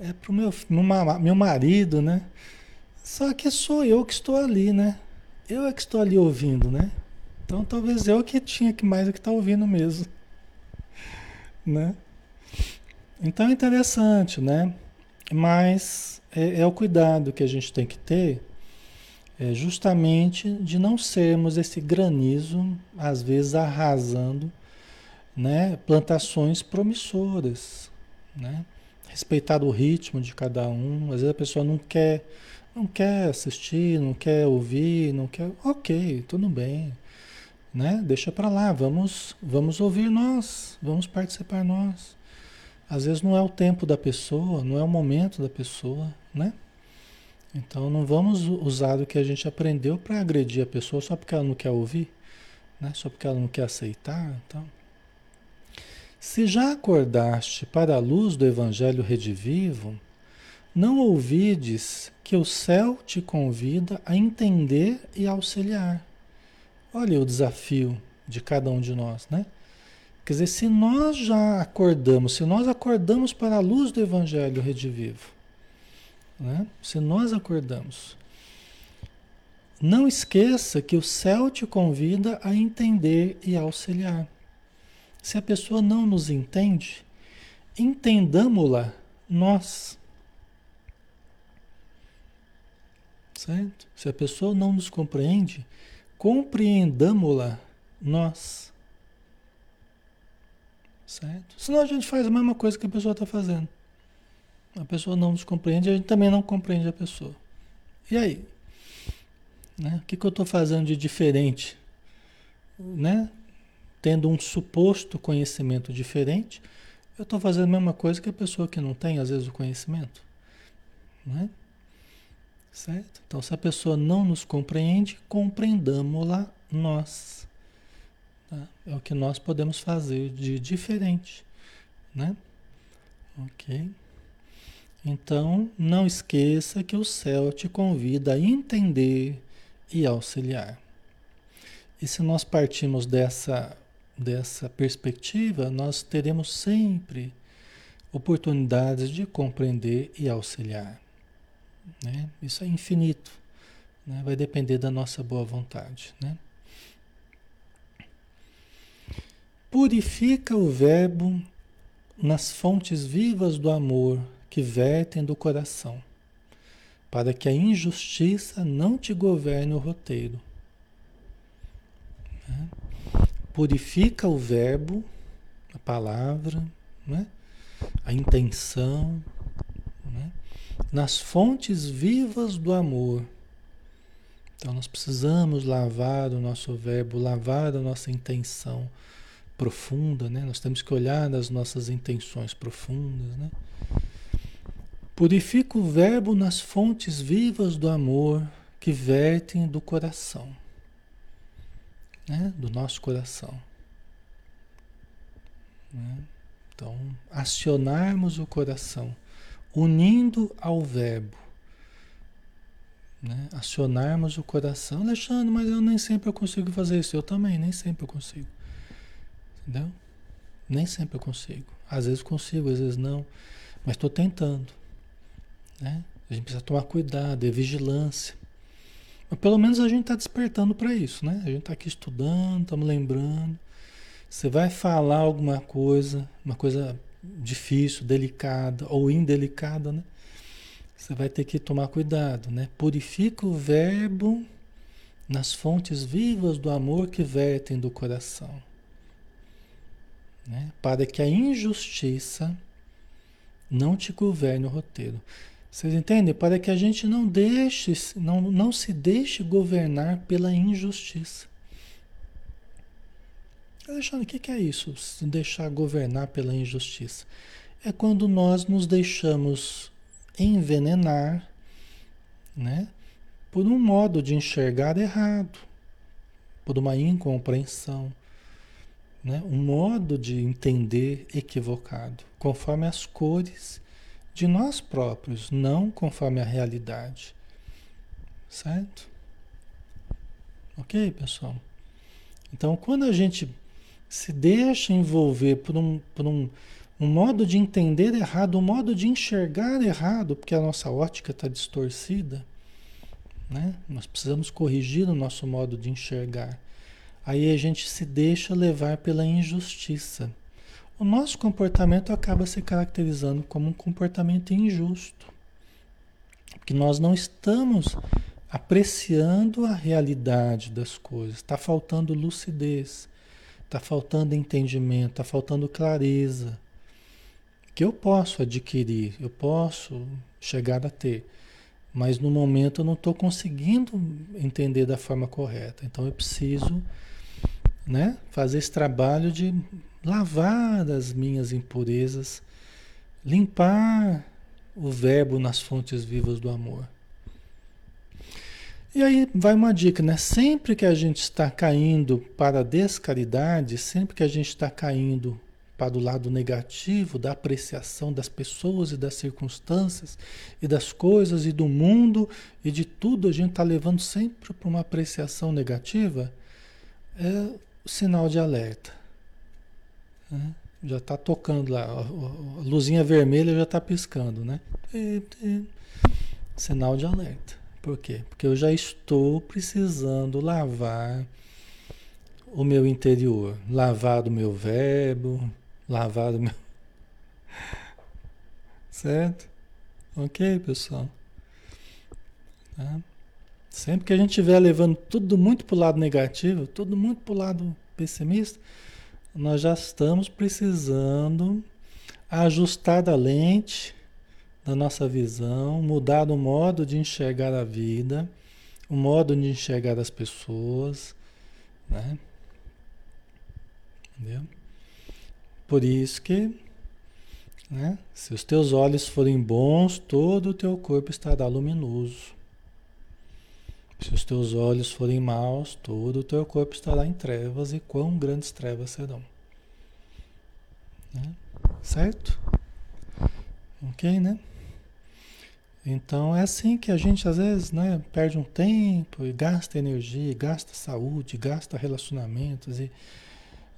É para o meu, meu marido, né? Só que sou eu que estou ali, né? Eu é que estou ali ouvindo, né? Então talvez eu que tinha que mais do que tá ouvindo mesmo. Né? Então é interessante, né? Mas é, é, o cuidado que a gente tem que ter, é justamente de não sermos esse granizo, às vezes arrasando, né? Plantações promissoras, né? Respeitar o ritmo de cada um. Às vezes a pessoa não quer, não quer assistir, não quer ouvir, não quer. Ok, tudo bem, né? Deixa para lá. Vamos, vamos ouvir nós, vamos participar nós. Às vezes não é o tempo da pessoa, não é o momento da pessoa, né? Então não vamos usar o que a gente aprendeu para agredir a pessoa só porque ela não quer ouvir, né? Só porque ela não quer aceitar, então. Se já acordaste para a luz do evangelho redivivo, não ouvides que o céu te convida a entender e auxiliar. Olha o desafio de cada um de nós, né? Quer dizer, se nós já acordamos, se nós acordamos para a luz do Evangelho redivivo, né? se nós acordamos, não esqueça que o céu te convida a entender e auxiliar. Se a pessoa não nos entende, entendamos-la nós. Certo? Se a pessoa não nos compreende, compreendamos-la nós. Certo? Senão a gente faz a mesma coisa que a pessoa está fazendo. A pessoa não nos compreende, a gente também não compreende a pessoa. E aí? Né? O que, que eu estou fazendo de diferente? Né? Tendo um suposto conhecimento diferente, eu estou fazendo a mesma coisa que a pessoa que não tem, às vezes, o conhecimento. Né? Certo? Então, se a pessoa não nos compreende, compreendamos-la nós. Tá? É o que nós podemos fazer de diferente, né? Ok? Então, não esqueça que o céu te convida a entender e auxiliar. E se nós partimos dessa, dessa perspectiva, nós teremos sempre oportunidades de compreender e auxiliar. Né? Isso é infinito. Né? Vai depender da nossa boa vontade. Né? Purifica o Verbo nas fontes vivas do amor que vertem do coração, para que a injustiça não te governe o roteiro. Né? Purifica o Verbo, a palavra, né? a intenção? Nas fontes vivas do amor. Então nós precisamos lavar o nosso verbo, lavar a nossa intenção profunda, né? Nós temos que olhar nas nossas intenções profundas, né? Purifica o verbo nas fontes vivas do amor que vertem do coração, né? Do nosso coração. Né? Então, acionarmos o coração, unindo ao verbo, né? Acionarmos o coração. Alexandre, mas eu nem sempre eu consigo fazer isso. Eu também, nem sempre eu consigo. Entendeu? Nem sempre eu consigo. Às vezes consigo, às vezes não. Mas estou tentando. Né? A gente precisa tomar cuidado, é vigilância. Mas pelo menos a gente está despertando para isso, né? A gente está aqui estudando, estamos lembrando. Você vai falar alguma coisa, uma coisa difícil, delicada ou indelicada, né? Você vai ter que tomar cuidado, né? Purifica o verbo nas fontes vivas do amor que vertem do coração né? para que a injustiça não te governe o roteiro. Vocês entendem? Para que a gente não deixe, não, não se deixe governar pela injustiça. Alexandre, o que, que é isso? Se deixar governar pela injustiça? É quando nós nos deixamos envenenar, né? Por um modo de enxergar errado, por uma incompreensão, né? um modo de entender equivocado, conforme as cores de nós próprios, não conforme a realidade. Certo? Ok, pessoal? Então, quando a gente se deixa envolver por um, por um, um modo de entender errado, um modo de enxergar errado, porque a nossa ótica está distorcida, né? nós precisamos corrigir o nosso modo de enxergar Aí a gente se deixa levar pela injustiça. O nosso comportamento acaba se caracterizando como um comportamento injusto. Porque nós não estamos apreciando a realidade das coisas. Está faltando lucidez, está faltando entendimento, está faltando clareza. Que eu posso adquirir, eu posso chegar a ter, mas no momento eu não estou conseguindo entender da forma correta. Então eu preciso né, fazer esse trabalho de lavar as minhas impurezas, limpar o verbo nas fontes vivas do amor. E aí vai uma dica, né? Sempre que a gente está caindo para a descaridade, sempre que a gente está caindo para o lado negativo da apreciação das pessoas e das circunstâncias e das coisas e do mundo e de tudo, a gente está levando sempre para uma apreciação negativa, é sinal de alerta. Né? Já está tocando lá, a, a, luzinha vermelha já está piscando, né? Sinal de alerta. Por quê? Porque eu já estou precisando lavar o meu interior, lavar o meu verbo, lavar o meu. Certo? Ok, pessoal? Tá? Sempre que a gente estiver levando tudo muito para o lado negativo, tudo muito para o lado pessimista, nós já estamos precisando ajustar a lente da nossa visão, mudar o modo de enxergar a vida, o modo de enxergar as pessoas, né? Entendeu? Por isso que, né? Se os teus olhos forem bons, todo o teu corpo estará luminoso. Se os teus olhos forem maus, todo o teu corpo estará em trevas, e quão grandes trevas serão. Né? Certo? Ok, né? Então é assim que a gente às vezes né, perde um tempo e gasta energia, gasta saúde, gasta relacionamentos e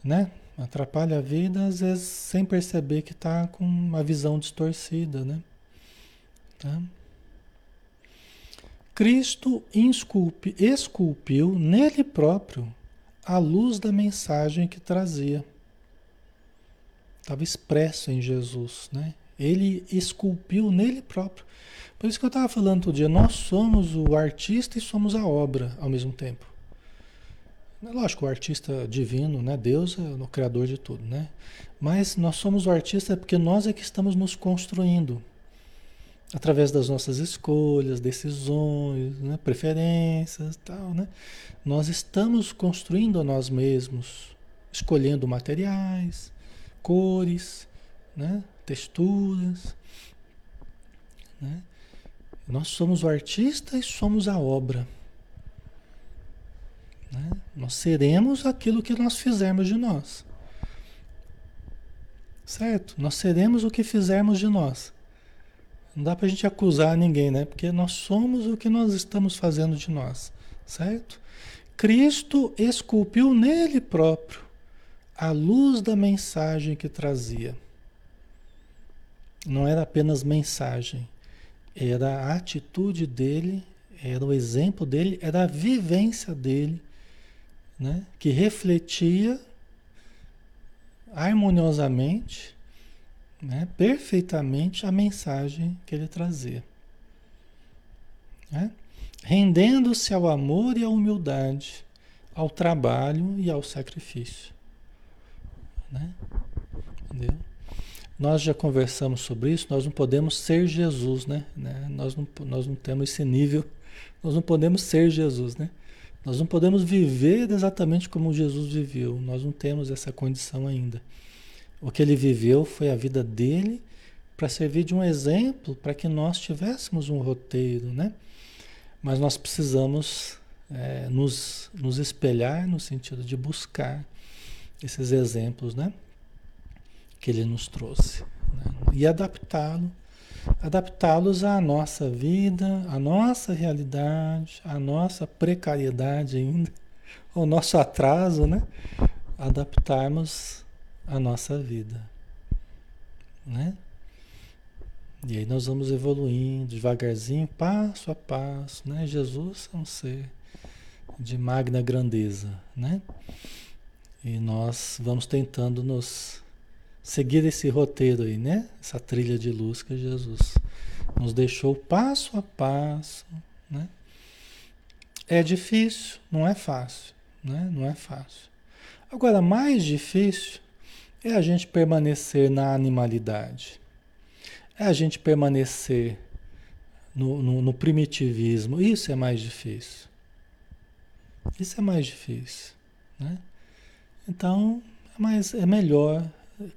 né, atrapalha a vida, às vezes sem perceber que está com uma visão distorcida. Né? Tá? Cristo esculpi, esculpiu nele próprio a luz da mensagem que trazia. Estava expresso em Jesus, né? Ele esculpiu nele próprio. Por isso que eu estava falando outro dia, nós somos o artista e somos a obra ao mesmo tempo. Lógico, o artista divino, né? Deus é o criador de tudo, né? Mas nós somos o artista porque nós é que estamos nos construindo. Através das nossas escolhas, decisões, né? preferências tal, né? Nós estamos construindo a nós mesmos, escolhendo materiais, cores, né? texturas, né? Nós somos o artista e somos a obra. Né? Nós seremos aquilo que nós fizermos de nós. Certo? Nós seremos o que fizermos de nós. Não dá para a gente acusar ninguém, né? Porque nós somos o que nós estamos fazendo de nós. Certo? Cristo esculpiu nele próprio a luz da mensagem que trazia. Não era apenas mensagem, era a atitude dele, era o exemplo dele, era a vivência dele, né? que refletia harmoniosamente, né? perfeitamente a mensagem que ele trazia. Né? Rendendo-se ao amor e à humildade, ao trabalho e ao sacrifício. Né? Entendeu? Nós já conversamos sobre isso, nós não podemos ser Jesus, né? né? Nós, não, nós não temos esse nível, nós não podemos ser Jesus, né? Nós não podemos viver exatamente como Jesus viveu, nós não temos essa condição ainda. O que ele viveu foi a vida dele para servir de um exemplo, para que nós tivéssemos um roteiro, né? Mas nós precisamos é, nos, nos espelhar no sentido de buscar esses exemplos, né? Que ele nos trouxe né? e adaptá-lo, adaptá-los à nossa vida, à nossa realidade, à nossa precariedade ainda, ao nosso atraso, né? Adaptarmos a nossa vida, né? E aí nós vamos evoluindo devagarzinho, passo a passo, né? Jesus é um ser de magna grandeza, né? E nós vamos tentando nos seguir esse roteiro aí, né? Essa trilha de luz que Jesus nos deixou passo a passo, né? É difícil, não é fácil, né? Não é fácil. Agora, mais difícil é a gente permanecer na animalidade. É a gente permanecer no, no, no primitivismo. Isso é mais difícil. Isso é mais difícil, né? Então, é, mais, é melhor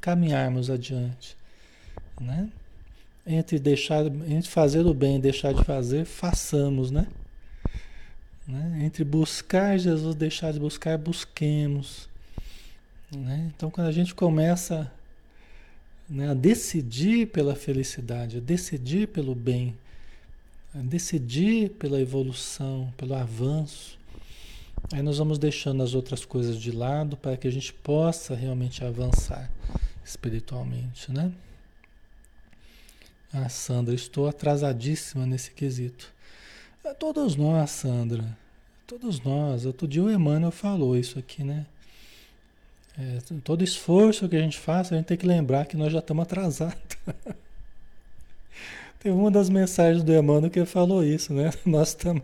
caminharmos adiante, né? Entre deixar, entre fazer o bem e deixar de fazer, façamos, né? né? Entre buscar Jesus, deixar de buscar, busquemos, né? Então, quando a gente começa né, a decidir pela felicidade, a decidir pelo bem, a decidir pela evolução, pelo avanço, Aí nós vamos deixando as outras coisas de lado para que a gente possa realmente avançar espiritualmente, né? Ah, Sandra, estou atrasadíssima nesse quesito. É, todos nós, Sandra, todos nós. Outro dia o Emmanuel falou isso aqui, né? É, todo esforço que a gente faça, a gente tem que lembrar que nós já estamos atrasados. Teve uma das mensagens do Emmanuel que falou isso, né? Nós estamos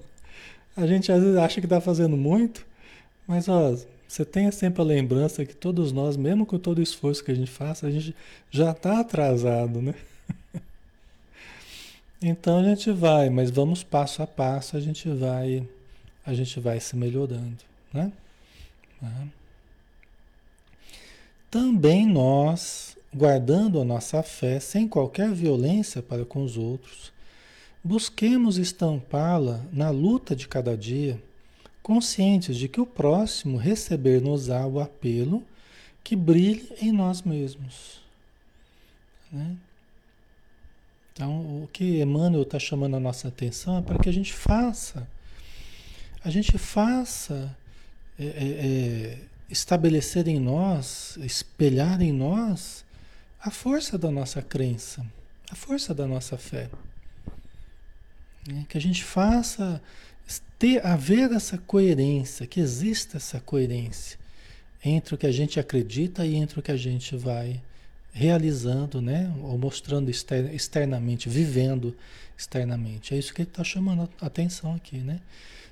a gente às vezes acha que está fazendo muito, mas ó, você tenha sempre a lembrança que todos nós, mesmo com todo o esforço que a gente faça, a gente já está atrasado, né? Então a gente vai, mas vamos passo a passo, a gente vai, a gente vai se melhorando, né? Também nós, guardando a nossa fé sem qualquer violência para com os outros, Busquemos estampá-la na luta de cada dia, conscientes de que o próximo receber-nos-á o apelo que brilhe em nós mesmos. Né? Então, o que Emmanuel está chamando a nossa atenção é para que a gente faça, a gente faça é, é, é, estabelecer em nós, espelhar em nós a força da nossa crença, a força da nossa fé. Né? Que a gente faça ter, haver essa coerência, que exista essa coerência entre o que a gente acredita e entre o que a gente vai realizando, né? Ou mostrando exter, externamente, vivendo externamente. É isso que ele está chamando a atenção aqui, né?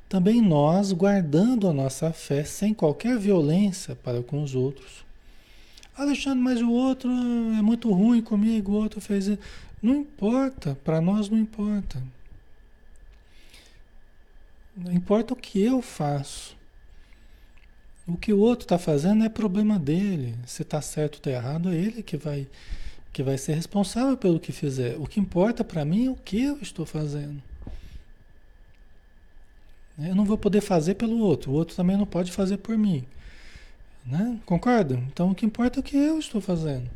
Também nós guardando a nossa fé sem qualquer violência para com os outros. Alexandre, mas o outro é muito ruim comigo, o outro fez. Não importa, para nós não importa. Não importa o que eu faço. O que o outro está fazendo é problema dele. Se está certo ou está errado, é ele que vai, que vai ser responsável pelo que fizer. O que importa para mim é o que eu estou fazendo. Eu não vou poder fazer pelo outro, o outro também não pode fazer por mim. Né? Concorda? Então o que importa é o que eu estou fazendo.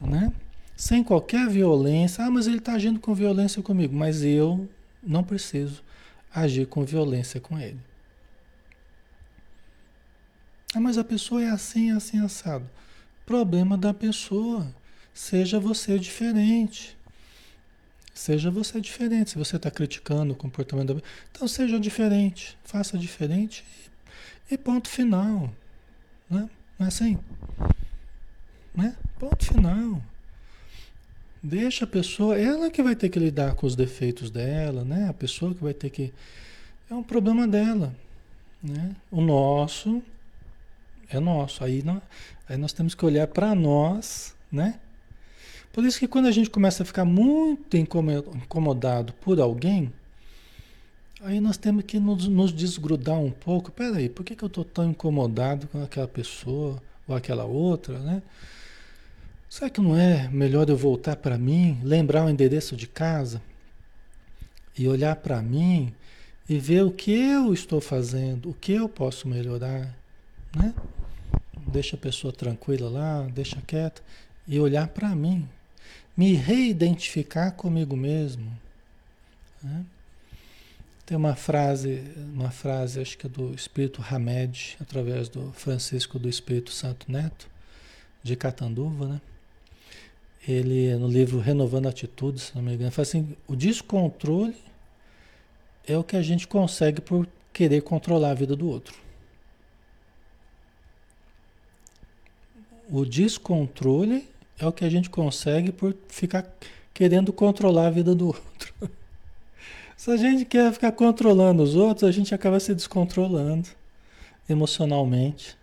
Né? Sem qualquer violência. Ah, mas ele está agindo com violência comigo. Mas eu não preciso agir com violência com ele. Ah, mas a pessoa é assim, assim, assado. Problema da pessoa. Seja você diferente. Seja você diferente. Se você está criticando o comportamento da então seja diferente. Faça diferente e, e ponto final. Né? Não é assim? Né? Ponto final. Deixa a pessoa, ela que vai ter que lidar com os defeitos dela, né? A pessoa que vai ter que. É um problema dela. Né? O nosso é nosso. Aí nós, aí nós temos que olhar para nós, né? Por isso que quando a gente começa a ficar muito incomodado por alguém, aí nós temos que nos, nos desgrudar um pouco. Peraí, por que, que eu estou tão incomodado com aquela pessoa ou aquela outra, né? Será que não é melhor eu voltar para mim, lembrar o endereço de casa e olhar para mim e ver o que eu estou fazendo, o que eu posso melhorar, né? Deixa a pessoa tranquila lá, deixa quieta e olhar para mim, me reidentificar comigo mesmo. Né? Tem uma frase, uma frase, acho que é do Espírito Hamed, através do Francisco do Espírito Santo Neto, de Catanduva, né? Ele no livro Renovando Atitudes, se não me engano, fala assim, o descontrole é o que a gente consegue por querer controlar a vida do outro. O descontrole é o que a gente consegue por ficar querendo controlar a vida do outro. Se a gente quer ficar controlando os outros, a gente acaba se descontrolando emocionalmente.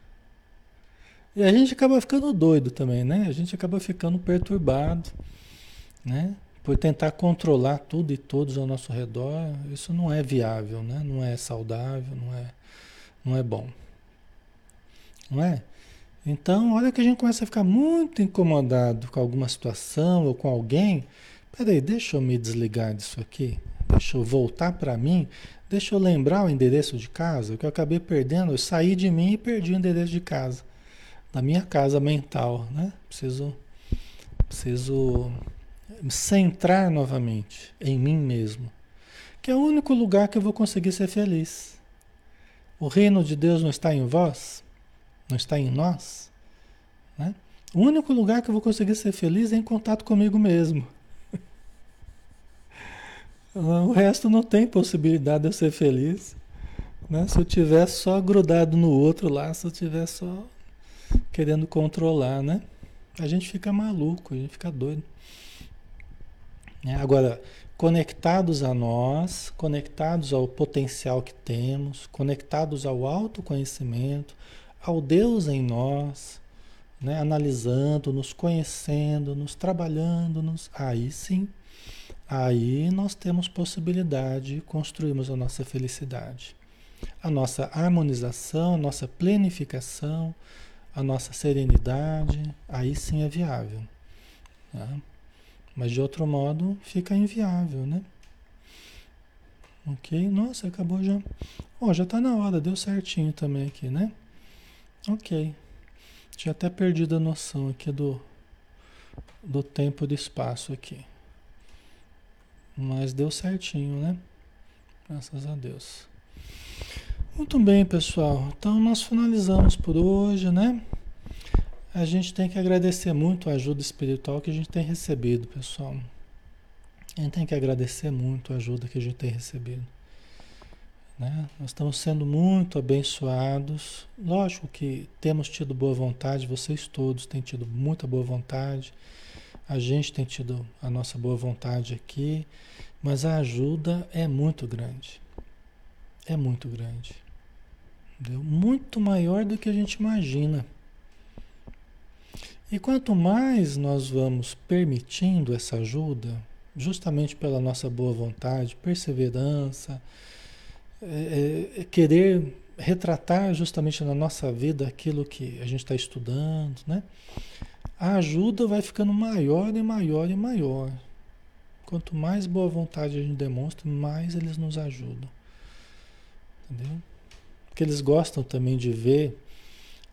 E a gente acaba ficando doido também, né? A gente acaba ficando perturbado, né? Por tentar controlar tudo e todos ao nosso redor, isso não é viável, né? Não é saudável, não é, não é bom. Não é? Então, olha que a gente começa a ficar muito incomodado com alguma situação ou com alguém. Peraí, deixa eu me desligar disso aqui. Deixa eu voltar para mim. Deixa eu lembrar o endereço de casa, que eu acabei perdendo. Eu saí de mim e perdi o endereço de casa. Da minha casa mental, né? Preciso, preciso centrar novamente em mim mesmo. Que é o único lugar que eu vou conseguir ser feliz. O reino de Deus não está em vós? não está em nós, né? O único lugar que eu vou conseguir ser feliz é em contato comigo mesmo. O resto não tem possibilidade de eu ser feliz. Né? Se eu tiver só grudado no outro lá, se eu tiver só querendo controlar, né? A gente fica maluco, a gente fica doido. É, agora, conectados a nós, conectados ao potencial que temos, conectados ao autoconhecimento, ao Deus em nós, né? analisando, nos conhecendo, nos trabalhando, nos... aí sim, aí nós temos possibilidade de construirmos a nossa felicidade. A nossa harmonização, a nossa planificação, a nossa serenidade, aí sim é viável. Né? Mas de outro modo fica inviável, né? Ok? Nossa, acabou já. Ó, oh, já está na hora, deu certinho também aqui, né? Ok. Tinha até perdido a noção aqui do, do tempo e do espaço aqui. Mas deu certinho, né? Graças a Deus. Muito bem, pessoal. Então nós finalizamos por hoje, né? A gente tem que agradecer muito a ajuda espiritual que a gente tem recebido, pessoal. A gente tem que agradecer muito a ajuda que a gente tem recebido. Né? Nós estamos sendo muito abençoados. Lógico que temos tido boa vontade, vocês todos têm tido muita boa vontade. A gente tem tido a nossa boa vontade aqui, mas a ajuda é muito grande. É muito grande. Entendeu? Muito maior do que a gente imagina. E quanto mais nós vamos permitindo essa ajuda, justamente pela nossa boa vontade, perseverança, é, é, querer retratar justamente na nossa vida aquilo que a gente está estudando, né? A ajuda vai ficando maior e maior e maior. Quanto mais boa vontade a gente demonstra, mais eles nos ajudam. Entendeu? Porque eles gostam também de ver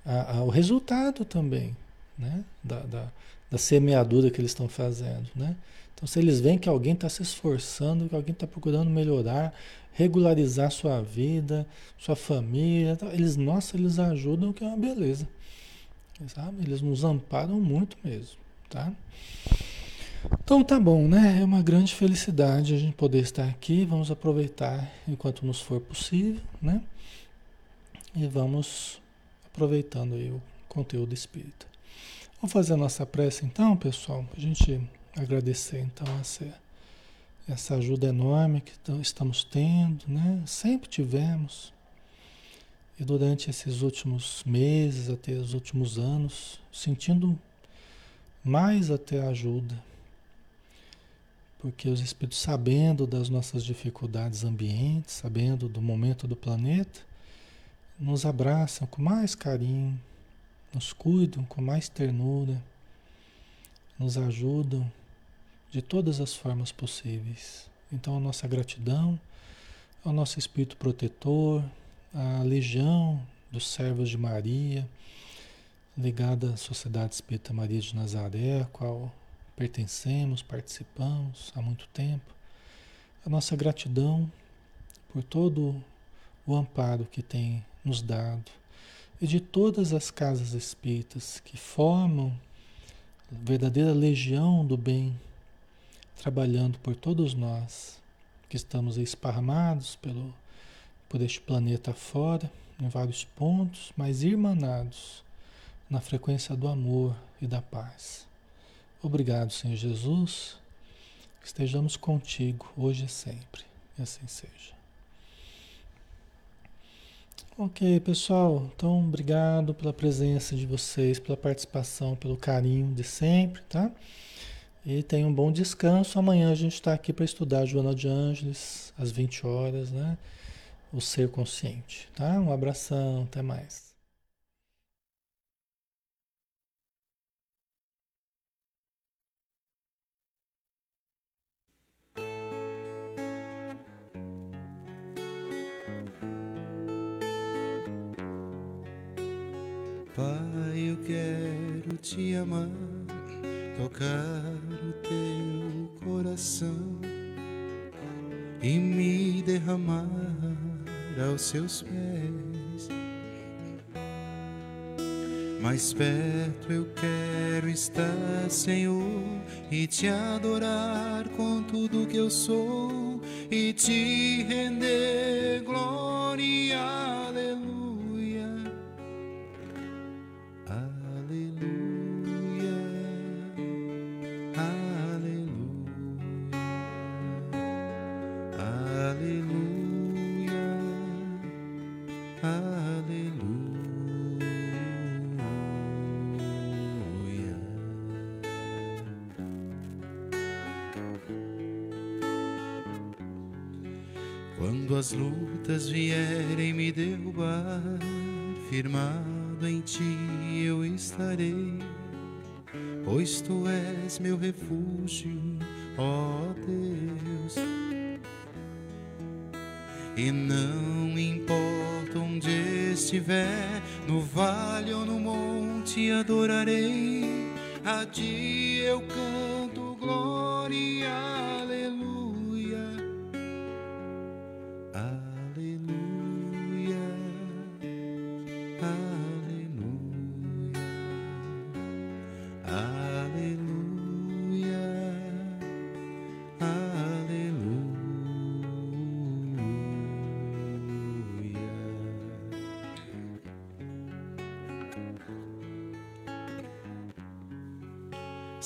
a, a, o resultado também, né? Da, da, da semeadura que eles estão fazendo, né? Então, se eles veem que alguém está se esforçando, que alguém está procurando melhorar, regularizar sua vida, sua família. Eles, nossa, eles ajudam, que é uma beleza. Sabe? Eles nos amparam muito mesmo, tá? Então tá bom, né? É uma grande felicidade a gente poder estar aqui. Vamos aproveitar enquanto nos for possível, né? E vamos aproveitando aí o conteúdo espírita. Vamos fazer a nossa prece então, pessoal, a gente agradecer então essa essa ajuda enorme que estamos tendo, né? Sempre tivemos. E durante esses últimos meses, até os últimos anos, sentindo mais até ajuda. Porque os espíritos, sabendo das nossas dificuldades ambientes, sabendo do momento do planeta, nos abraçam com mais carinho, nos cuidam com mais ternura, nos ajudam de todas as formas possíveis. Então, a nossa gratidão ao nosso Espírito protetor, à legião dos servos de Maria, ligada à Sociedade Espírita Maria de Nazaré, a qual pertencemos, participamos há muito tempo. A nossa gratidão por todo o amparo que tem nos dado e de todas as casas espíritas que formam a verdadeira legião do bem trabalhando por todos nós que estamos esparramados pelo, por este planeta fora, em vários pontos, mas irmanados na frequência do amor e da paz. Obrigado, Senhor Jesus. Estejamos contigo hoje e sempre. E assim seja. Ok, pessoal. Então, obrigado pela presença de vocês, pela participação, pelo carinho de sempre, tá? E tenham um bom descanso. Amanhã a gente está aqui para estudar Joana de Ângeles, às 20 horas, né? O ser consciente, tá? Um abração, até mais. Pai, eu quero te amar, tocar o teu coração e me derramar aos seus pés. Mais perto eu quero estar, Senhor, e te adorar com tudo que eu sou e te render glória as lutas vierem me derrubar, firmado em ti eu estarei, pois tu és meu refúgio, ó Deus. E não importa onde estiver, no vale ou no monte adorarei, a ti eu canto glória.